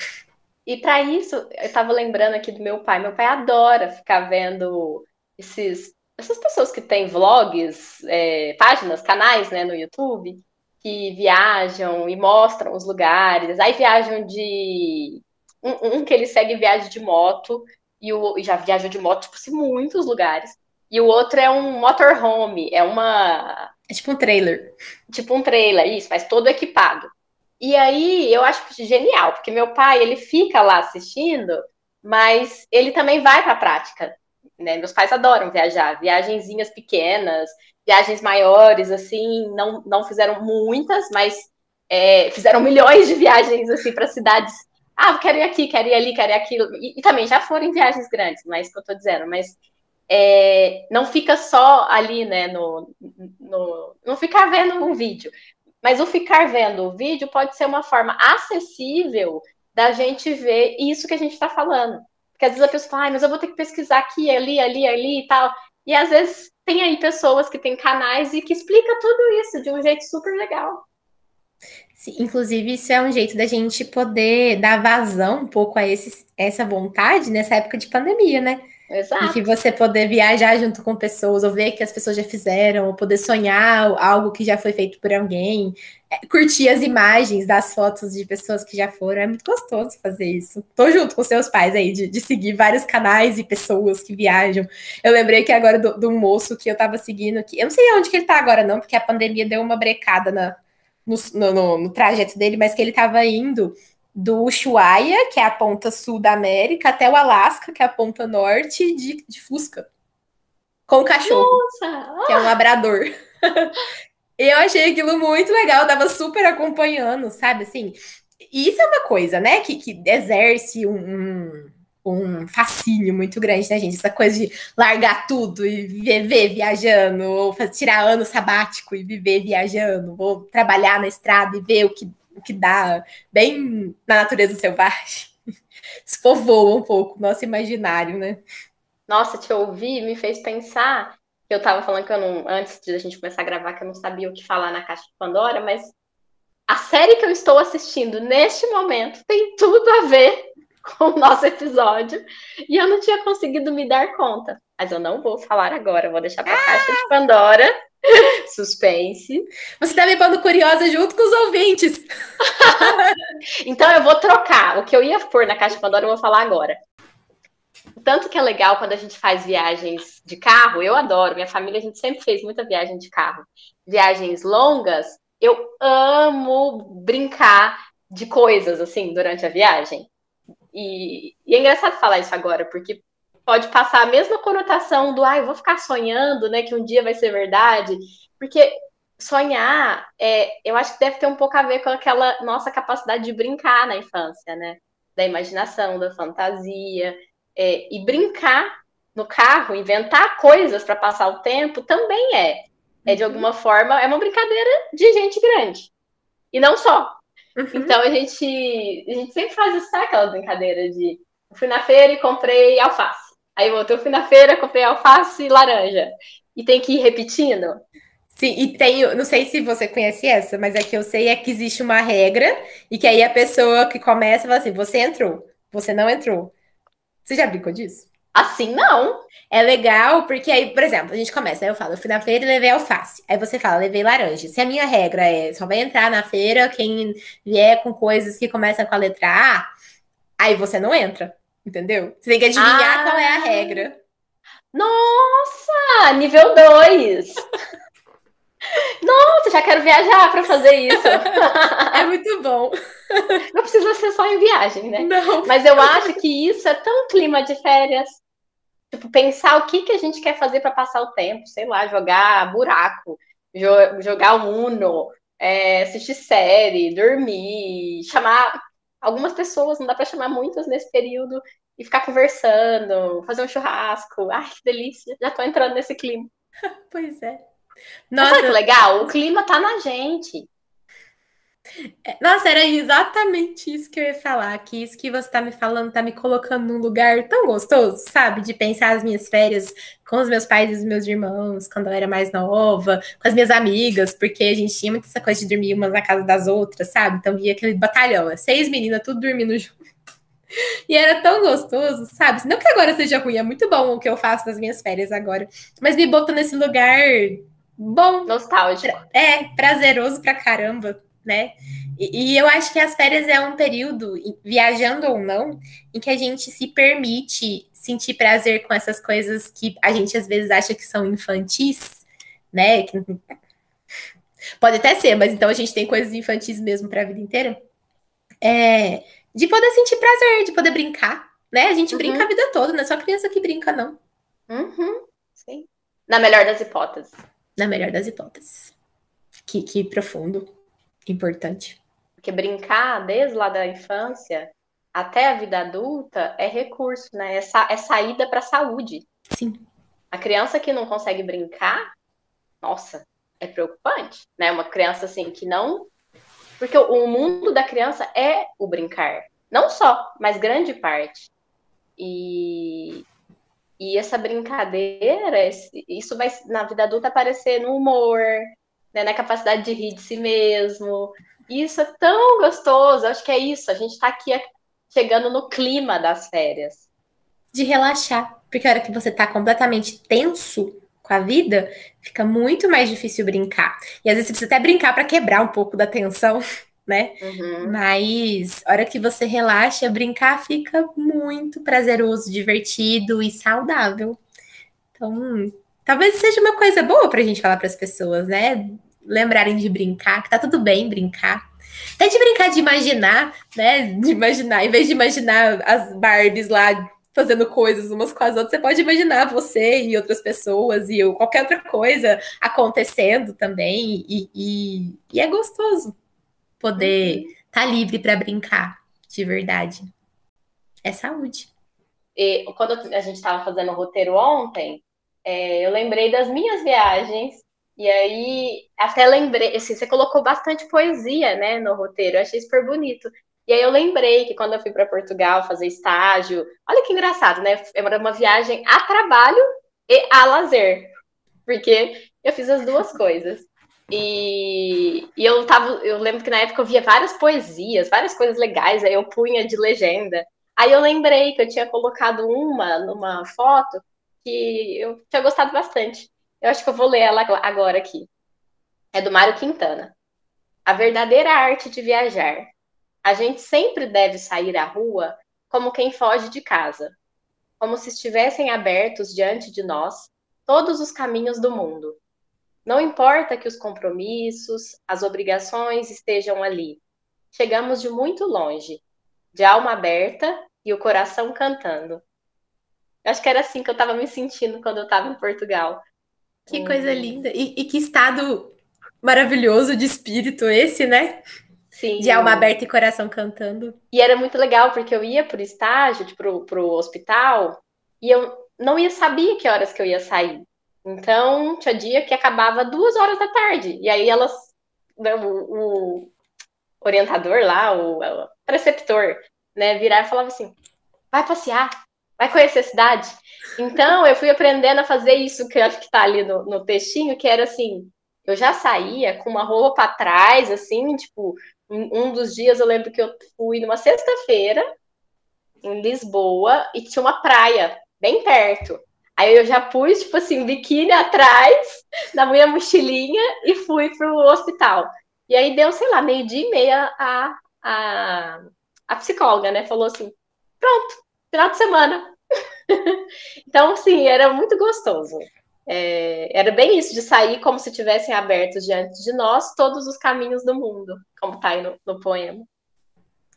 E para isso, eu estava lembrando aqui do meu pai. Meu pai adora ficar vendo esses, essas pessoas que têm vlogs, é, páginas, canais né, no YouTube que viajam e mostram os lugares. Aí viajam de. Um, um que ele segue viagem de moto, e, o, e já viajou de moto tipo, em muitos lugares. E o outro é um motorhome, é uma. É tipo um trailer. Tipo um trailer, isso, mas todo equipado. E aí eu acho genial, porque meu pai ele fica lá assistindo, mas ele também vai para a prática. Né? Meus pais adoram viajar, viagenzinhas pequenas, viagens maiores, assim, não, não fizeram muitas, mas é, fizeram milhões de viagens, assim, para cidades. Ah, quero ir aqui, quero ir ali, quero ir aquilo. E, e também já foram viagens grandes, mas é que eu tô dizendo, mas é, não fica só ali, né, no, no, não ficar vendo um vídeo. Mas o ficar vendo o vídeo pode ser uma forma acessível da gente ver isso que a gente está falando. Porque às vezes a pessoa fala, ah, mas eu vou ter que pesquisar aqui, ali, ali, ali e tal. E às vezes tem aí pessoas que têm canais e que explica tudo isso de um jeito super legal. Sim, inclusive, isso é um jeito da gente poder dar vazão um pouco a esse, essa vontade nessa época de pandemia, né? Exato. E que você poder viajar junto com pessoas, ou ver que as pessoas já fizeram, ou poder sonhar algo que já foi feito por alguém, curtir as imagens das fotos de pessoas que já foram. É muito gostoso fazer isso. Tô junto com seus pais aí, de, de seguir vários canais e pessoas que viajam. Eu lembrei que agora do, do moço que eu tava seguindo aqui. Eu não sei onde que ele tá agora, não, porque a pandemia deu uma brecada na, no, no, no trajeto dele, mas que ele tava indo do Ushuaia, que é a ponta sul da América, até o Alasca, que é a ponta norte, de, de Fusca. Com o cachorro, Nossa! que é um labrador. eu achei aquilo muito legal, tava super acompanhando, sabe? Assim, isso é uma coisa, né, que, que exerce um, um fascínio muito grande, né, gente? Essa coisa de largar tudo e viver viajando, ou tirar ano sabático e viver viajando, ou trabalhar na estrada e ver o que o que dá bem na natureza selvagem. Espovoa um pouco o nosso imaginário, né? Nossa, te ouvir me fez pensar. Eu estava falando que eu não, antes de a gente começar a gravar, que eu não sabia o que falar na caixa de Pandora, mas a série que eu estou assistindo neste momento tem tudo a ver com o nosso episódio e eu não tinha conseguido me dar conta. Mas eu não vou falar agora, vou deixar para a caixa de Pandora Suspense. Você tá me pondo curiosa junto com os ouvintes. então eu vou trocar. O que eu ia pôr na caixa de Pandora eu vou falar agora. Tanto que é legal quando a gente faz viagens de carro, eu adoro. Minha família, a gente sempre fez muita viagem de carro. Viagens longas, eu amo brincar de coisas assim durante a viagem. E, e é engraçado falar isso agora, porque pode passar a mesma conotação do, ah, vou ficar sonhando, né, que um dia vai ser verdade, porque sonhar, é, eu acho que deve ter um pouco a ver com aquela nossa capacidade de brincar na infância, né, da imaginação, da fantasia, é, e brincar no carro, inventar coisas para passar o tempo também é. É de alguma forma, é uma brincadeira de gente grande. E não só. Uhum. Então a gente, a gente sempre faz isso, sabe aquela brincadeira de eu fui na feira e comprei alface. Aí outro, eu fui na feira, comprei alface e laranja. E tem que ir repetindo. Sim, e tem, não sei se você conhece essa, mas é que eu sei é que existe uma regra e que aí a pessoa que começa fala assim: você entrou, você não entrou. Você já brincou disso? Assim não. É legal, porque aí, por exemplo, a gente começa, aí eu falo, eu fui na feira e levei alface. Aí você fala, levei laranja. Se a minha regra é só vai entrar na feira quem vier com coisas que começam com a letra A, aí você não entra, entendeu? Você tem que adivinhar Ah. qual é a regra. Nossa, nível 2. Nossa, já quero viajar para fazer isso. É muito bom. Não precisa ser só em viagem, né? Não. Mas eu acho que isso é tão clima de férias. Tipo, pensar o que, que a gente quer fazer para passar o tempo. Sei lá, jogar buraco, jo- jogar Uno, é, assistir série, dormir, chamar algumas pessoas, não dá para chamar muitas nesse período, e ficar conversando, fazer um churrasco. Ai, que delícia. Já tô entrando nesse clima. Pois é. Mas Sabe que Nossa, legal? O clima tá na gente. Nossa, era exatamente isso que eu ia falar. Que isso que você tá me falando tá me colocando num lugar tão gostoso, sabe? De pensar as minhas férias com os meus pais e os meus irmãos, quando eu era mais nova, com as minhas amigas, porque a gente tinha muito essa coisa de dormir umas na casa das outras, sabe? Então via aquele batalhão, né? seis meninas, tudo dormindo junto. E era tão gostoso, sabe? Não que agora seja ruim, é muito bom o que eu faço nas minhas férias agora, mas me botou nesse lugar bom, Nostálgico. é prazeroso pra caramba, né? E, e eu acho que as férias é um período, viajando ou não, em que a gente se permite sentir prazer com essas coisas que a gente às vezes acha que são infantis, né? Pode até ser, mas então a gente tem coisas infantis mesmo para a vida inteira. É, de poder sentir prazer, de poder brincar, né? A gente Uhum. brinca a vida toda, não é só criança que brinca, não. Uhum, sim. Na melhor das hipóteses. Na melhor das hipóteses. Que, que profundo, importante. Porque brincar desde lá da infância até a vida adulta é recurso, né? É, sa- é saída para a saúde. Sim. A criança que não consegue brincar, nossa, é preocupante, né? Uma criança assim que não. Porque o mundo da criança é o brincar. Não só, mas grande parte. E, e essa brincadeira, isso vai na vida adulta aparecer no humor, né? Na capacidade de rir de si mesmo. Isso é tão gostoso. Acho que é isso. A gente tá aqui chegando no clima das férias. de relaxar. Porque a hora que você tá completamente tenso com a vida, fica muito mais difícil brincar. E às vezes você precisa até brincar para quebrar um pouco da tensão, né? Uhum. Mas a hora que você relaxa, brincar fica muito prazeroso, divertido e saudável. Então, talvez seja uma coisa boa pra gente falar para as pessoas, né? Lembrarem de brincar, que tá tudo bem brincar. Até de brincar de imaginar, né? De imaginar, em vez de imaginar as Barbies lá fazendo coisas umas com as outras, você pode imaginar você e outras pessoas e qualquer outra coisa acontecendo também. E, e, e é gostoso poder estar livre para brincar de verdade. É saúde. E quando a gente estava fazendo o roteiro ontem, é, eu lembrei das minhas viagens. E aí, até lembrei, assim, você colocou bastante poesia, né, no roteiro. Eu achei super bonito. E aí eu lembrei que quando eu fui para Portugal fazer estágio, olha que engraçado, né? Era uma viagem a trabalho e a lazer, porque eu fiz as duas coisas. E, e eu tava, eu lembro que na época eu via várias poesias, várias coisas legais, aí eu punha de legenda. Aí eu lembrei que eu tinha colocado uma numa foto que eu tinha gostado bastante. Eu acho que eu vou ler ela agora aqui. É do Mário Quintana. A verdadeira arte de viajar. A gente sempre deve sair à rua como quem foge de casa, como se estivessem abertos diante de nós todos os caminhos do mundo. Não importa que os compromissos, as obrigações estejam ali. Chegamos de muito longe, de alma aberta e o coração cantando. Eu acho que era assim que eu estava me sentindo quando eu estava em Portugal. Que coisa linda. E, e que estado maravilhoso de espírito esse, né? Sim. De alma aberta e coração cantando. E era muito legal, porque eu ia por estágio, pro, pro hospital, e eu não ia sabia que horas que eu ia sair. Então, tinha dia que acabava duas horas da tarde. E aí elas, né, o, o orientador lá, o, o preceptor, né, virar e falava assim: vai passear, vai conhecer a cidade. Então, eu fui aprendendo a fazer isso que eu acho que está ali no, no textinho, que era assim: eu já saía com uma roupa para trás, assim, tipo, um, dos dias eu lembro que eu fui numa sexta-feira em Lisboa e tinha uma praia bem perto. Aí eu já pus, tipo assim, biquíni atrás da minha mochilinha e fui pro hospital. E aí deu, sei lá, meio-dia e meia a, a, a psicóloga, né? Falou assim: pronto, final de semana. então, sim, era muito gostoso. É, era bem isso, de sair como se tivessem abertos diante de nós todos os caminhos do mundo, como tá aí no, no poema.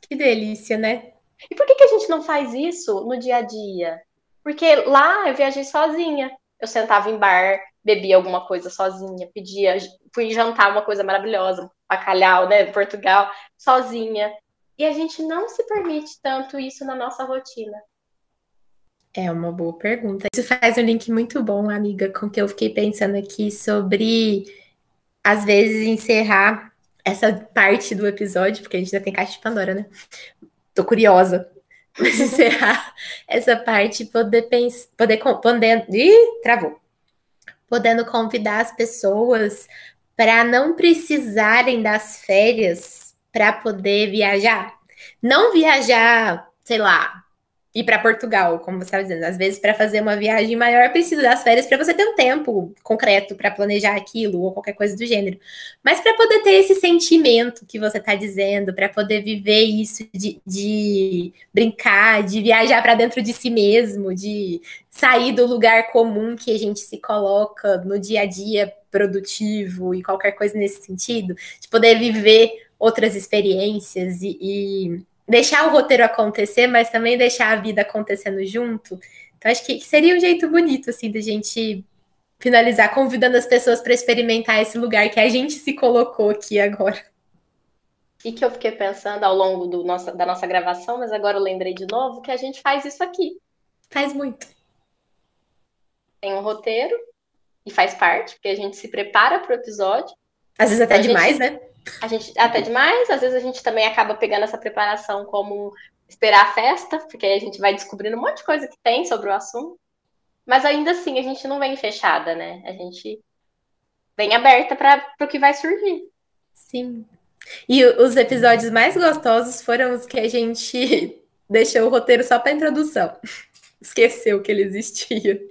Que delícia, né? E por que, que a gente não faz isso no dia a dia? Porque lá eu viajei sozinha. Eu sentava em bar, bebia alguma coisa sozinha, pedia, fui jantar uma coisa maravilhosa, bacalhau, né, Portugal, sozinha. E a gente não se permite tanto isso na nossa rotina. É uma boa pergunta. Isso faz um link muito bom, amiga, com o que eu fiquei pensando aqui sobre, às vezes, encerrar essa parte do episódio, porque a gente ainda tem caixa de Pandora, né? Tô curiosa mas encerrar essa parte, poder pensar, poder, poder, ih, travou. Podendo convidar as pessoas para não precisarem das férias para poder viajar. Não viajar, sei lá, ir para Portugal, como você estava dizendo. Às vezes, para fazer uma viagem maior, precisa das férias para você ter um tempo concreto para planejar aquilo ou qualquer coisa do gênero. Mas para poder ter esse sentimento que você está dizendo, para poder viver isso de, de brincar, de viajar para dentro de si mesmo, de sair do lugar comum que a gente se coloca no dia a dia produtivo e qualquer coisa nesse sentido, de poder viver outras experiências e, e deixar o roteiro acontecer, mas também deixar a vida acontecendo junto. Então, acho que seria um jeito bonito, assim, da gente finalizar convidando as pessoas para experimentar esse lugar que a gente se colocou aqui agora. E que eu fiquei pensando ao longo do nossa, da nossa gravação, mas agora eu lembrei de novo que a gente faz isso aqui. Faz muito. Tem um roteiro e faz parte, porque a gente se prepara para o episódio. Às vezes até demais, gente... né? A gente até demais, às vezes a gente também acaba pegando essa preparação como esperar a festa, porque aí a gente vai descobrindo um monte de coisa que tem sobre o assunto. Mas ainda assim, a gente não vem fechada, né? A gente vem aberta para o que vai surgir. Sim. E os episódios mais gostosos foram os que a gente deixou o roteiro só para introdução. Esqueceu que ele existia.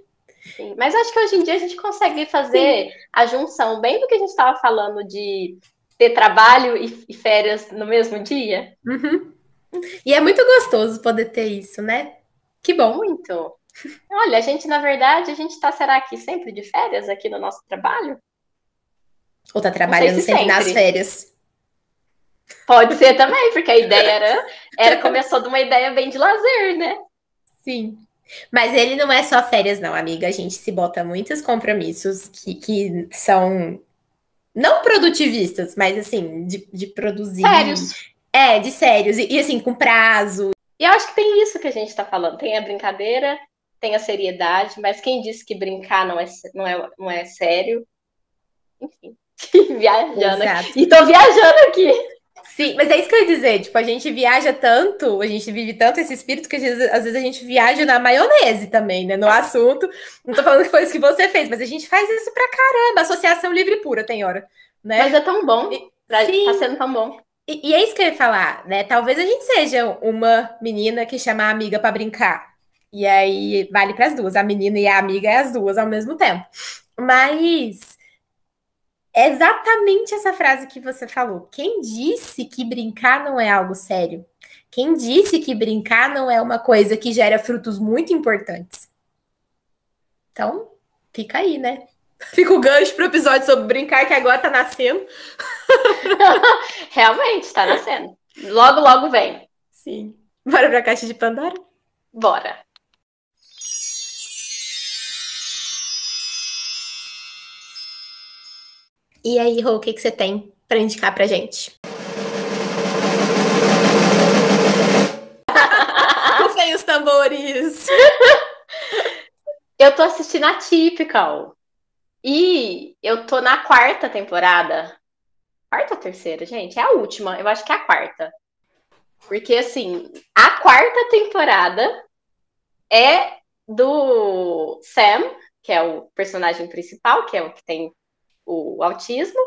Sim, mas acho que hoje em dia a gente consegue fazer Sim. a junção bem do que a gente estava falando de ter trabalho e, férias no mesmo dia. Uhum. E é muito gostoso poder ter isso, né? Que bom. Muito. Olha, a gente, na verdade, a gente está, será que sempre de férias aqui no nosso trabalho? Ou está trabalhando se sempre, sempre nas férias? Pode ser também, porque a ideia era, era começou de uma ideia bem de lazer, né? Sim. Mas ele não é só férias, não, amiga. A gente se bota muitos compromissos que, que são não produtivistas, mas assim, de, de produzir. Sérios. É, de sérios. E, e, assim, com prazo. E eu acho que tem isso que a gente está falando. Tem a brincadeira, tem a seriedade, mas quem disse que brincar não é, não é, não é sério? Enfim, viajando. Exato. E tô viajando aqui. Sim, mas é isso que eu ia dizer. Tipo, a gente viaja tanto, a gente vive tanto esse espírito que às vezes, às vezes a gente viaja na maionese também, né? No assunto. Não tô falando que foi isso que você fez, mas a gente faz isso pra caramba. Associação livre pura tem hora. Né? Mas é tão bom. E, tá sendo tão bom. E, e, é isso que eu ia falar, né? Talvez a gente seja uma menina que chama a amiga para brincar. E aí vale para as duas, a menina e a amiga é as duas ao mesmo tempo. Mas é exatamente essa frase que você falou. Quem disse que brincar não é algo sério? Quem disse que brincar não é uma coisa que gera frutos muito importantes? Então, fica aí, né? Fica o gancho para o episódio sobre brincar, que agora tá nascendo. Realmente, tá nascendo. Logo, logo vem. Sim. Bora para a caixa de Pandora? Bora. E aí, Rô, o que, que você tem para indicar pra gente? Rufem os tambores! Eu tô assistindo a Typical. E eu tô na quarta temporada. Quarta ou terceira, gente? É a última. Eu acho que é a quarta. Porque, assim, a quarta temporada é do Sam, que é o personagem principal, que é o que tem o autismo,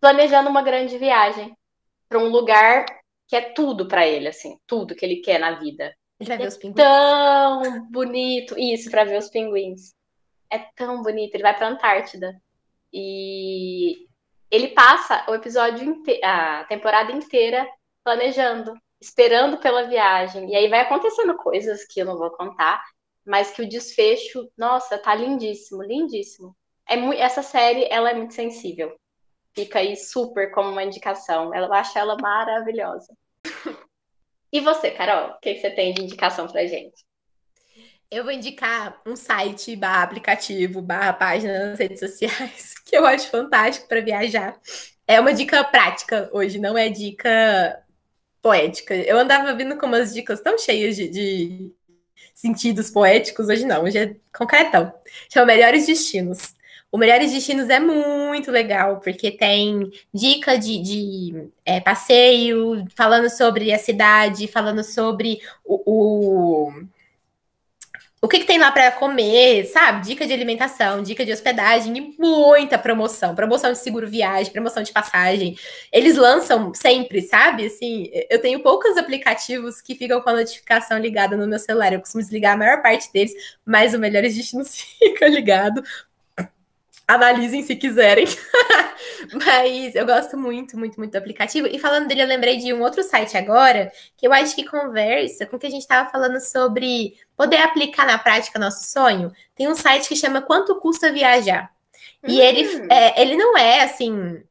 planejando uma grande viagem para um lugar que é tudo para ele, assim, tudo que ele quer na vida. Ele vai ver os É pinguins. tão bonito. Isso, para ver os pinguins. É tão bonito. Ele vai para Antártida. E ele passa o episódio inte- a temporada inteira planejando, esperando pela viagem. E aí vai acontecendo coisas que eu não vou contar, mas que o desfecho, nossa, tá lindíssimo, lindíssimo. É mui- essa série, ela é muito sensível. Fica aí super como uma indicação. Eu acho ela maravilhosa. E você, Carol, o que você tem de indicação pra gente? Eu vou indicar um site, barra aplicativo, barra página nas redes sociais, que eu acho fantástico para viajar. É uma dica prática hoje, não é dica poética. Eu andava vindo com umas dicas tão cheias de, de sentidos poéticos, hoje não, hoje é concretão. Chama Melhores Destinos. O Melhores Destinos é muito legal, porque tem dica de, de, é, passeio, falando sobre a cidade, falando sobre o, o o que, que tem lá para comer, sabe? Dica de alimentação, dica de hospedagem e muita promoção. Promoção de seguro viagem, promoção de passagem. Eles lançam sempre, sabe? Assim, eu tenho poucos aplicativos que ficam com a notificação ligada no meu celular. Eu costumo desligar a maior parte deles, mas o Melhores Destinos fica ligado. Analisem se quiserem. Mas eu gosto muito, muito, muito do aplicativo. E falando dele, eu lembrei de um outro site agora, que eu acho que conversa com o que a gente estava falando sobre poder aplicar na prática nosso sonho. Tem um site que chama Quanto Custa Viajar. E Hum. ele, é, ele não é assim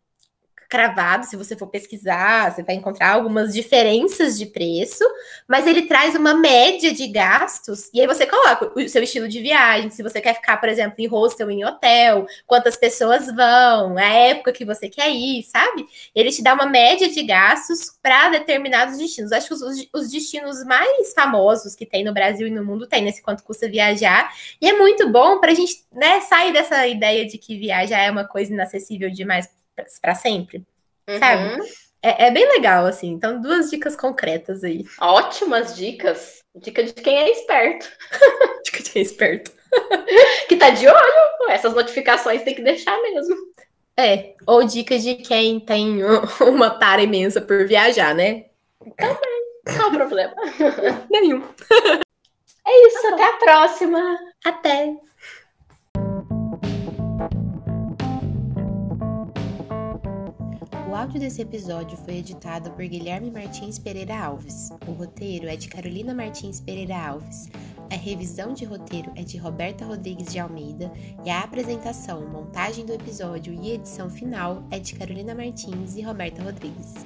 cravado, se você for pesquisar, você vai encontrar algumas diferenças de preço, mas ele traz uma média de gastos, e aí você coloca o seu estilo de viagem, se você quer ficar, por exemplo, em hostel, em hotel, quantas pessoas vão, a época que você quer ir, sabe? Ele te dá uma média de gastos para determinados destinos. Acho que os, os destinos mais famosos que tem no Brasil e no mundo tem nesse quanto custa viajar, e é muito bom para a gente né, sair dessa ideia de que viajar é uma coisa inacessível demais para sempre. Sabe? Uhum. É, é bem legal, assim. Então, duas dicas concretas aí. Ótimas dicas. Dica de quem é esperto. Dica de quem é esperto. Que tá de olho. Essas notificações tem que deixar mesmo. É, ou dicas de quem tem uma tara imensa por viajar, né? Qual o problema? Nenhum. É isso, até a próxima. Até! O áudio desse episódio foi editado por Guilherme Martins Pereira Alves. O roteiro é de Carolina Martins Pereira Alves. A revisão de roteiro é de Roberta Rodrigues de Almeida e a apresentação, montagem do episódio e edição final é de Carolina Martins e Roberta Rodrigues.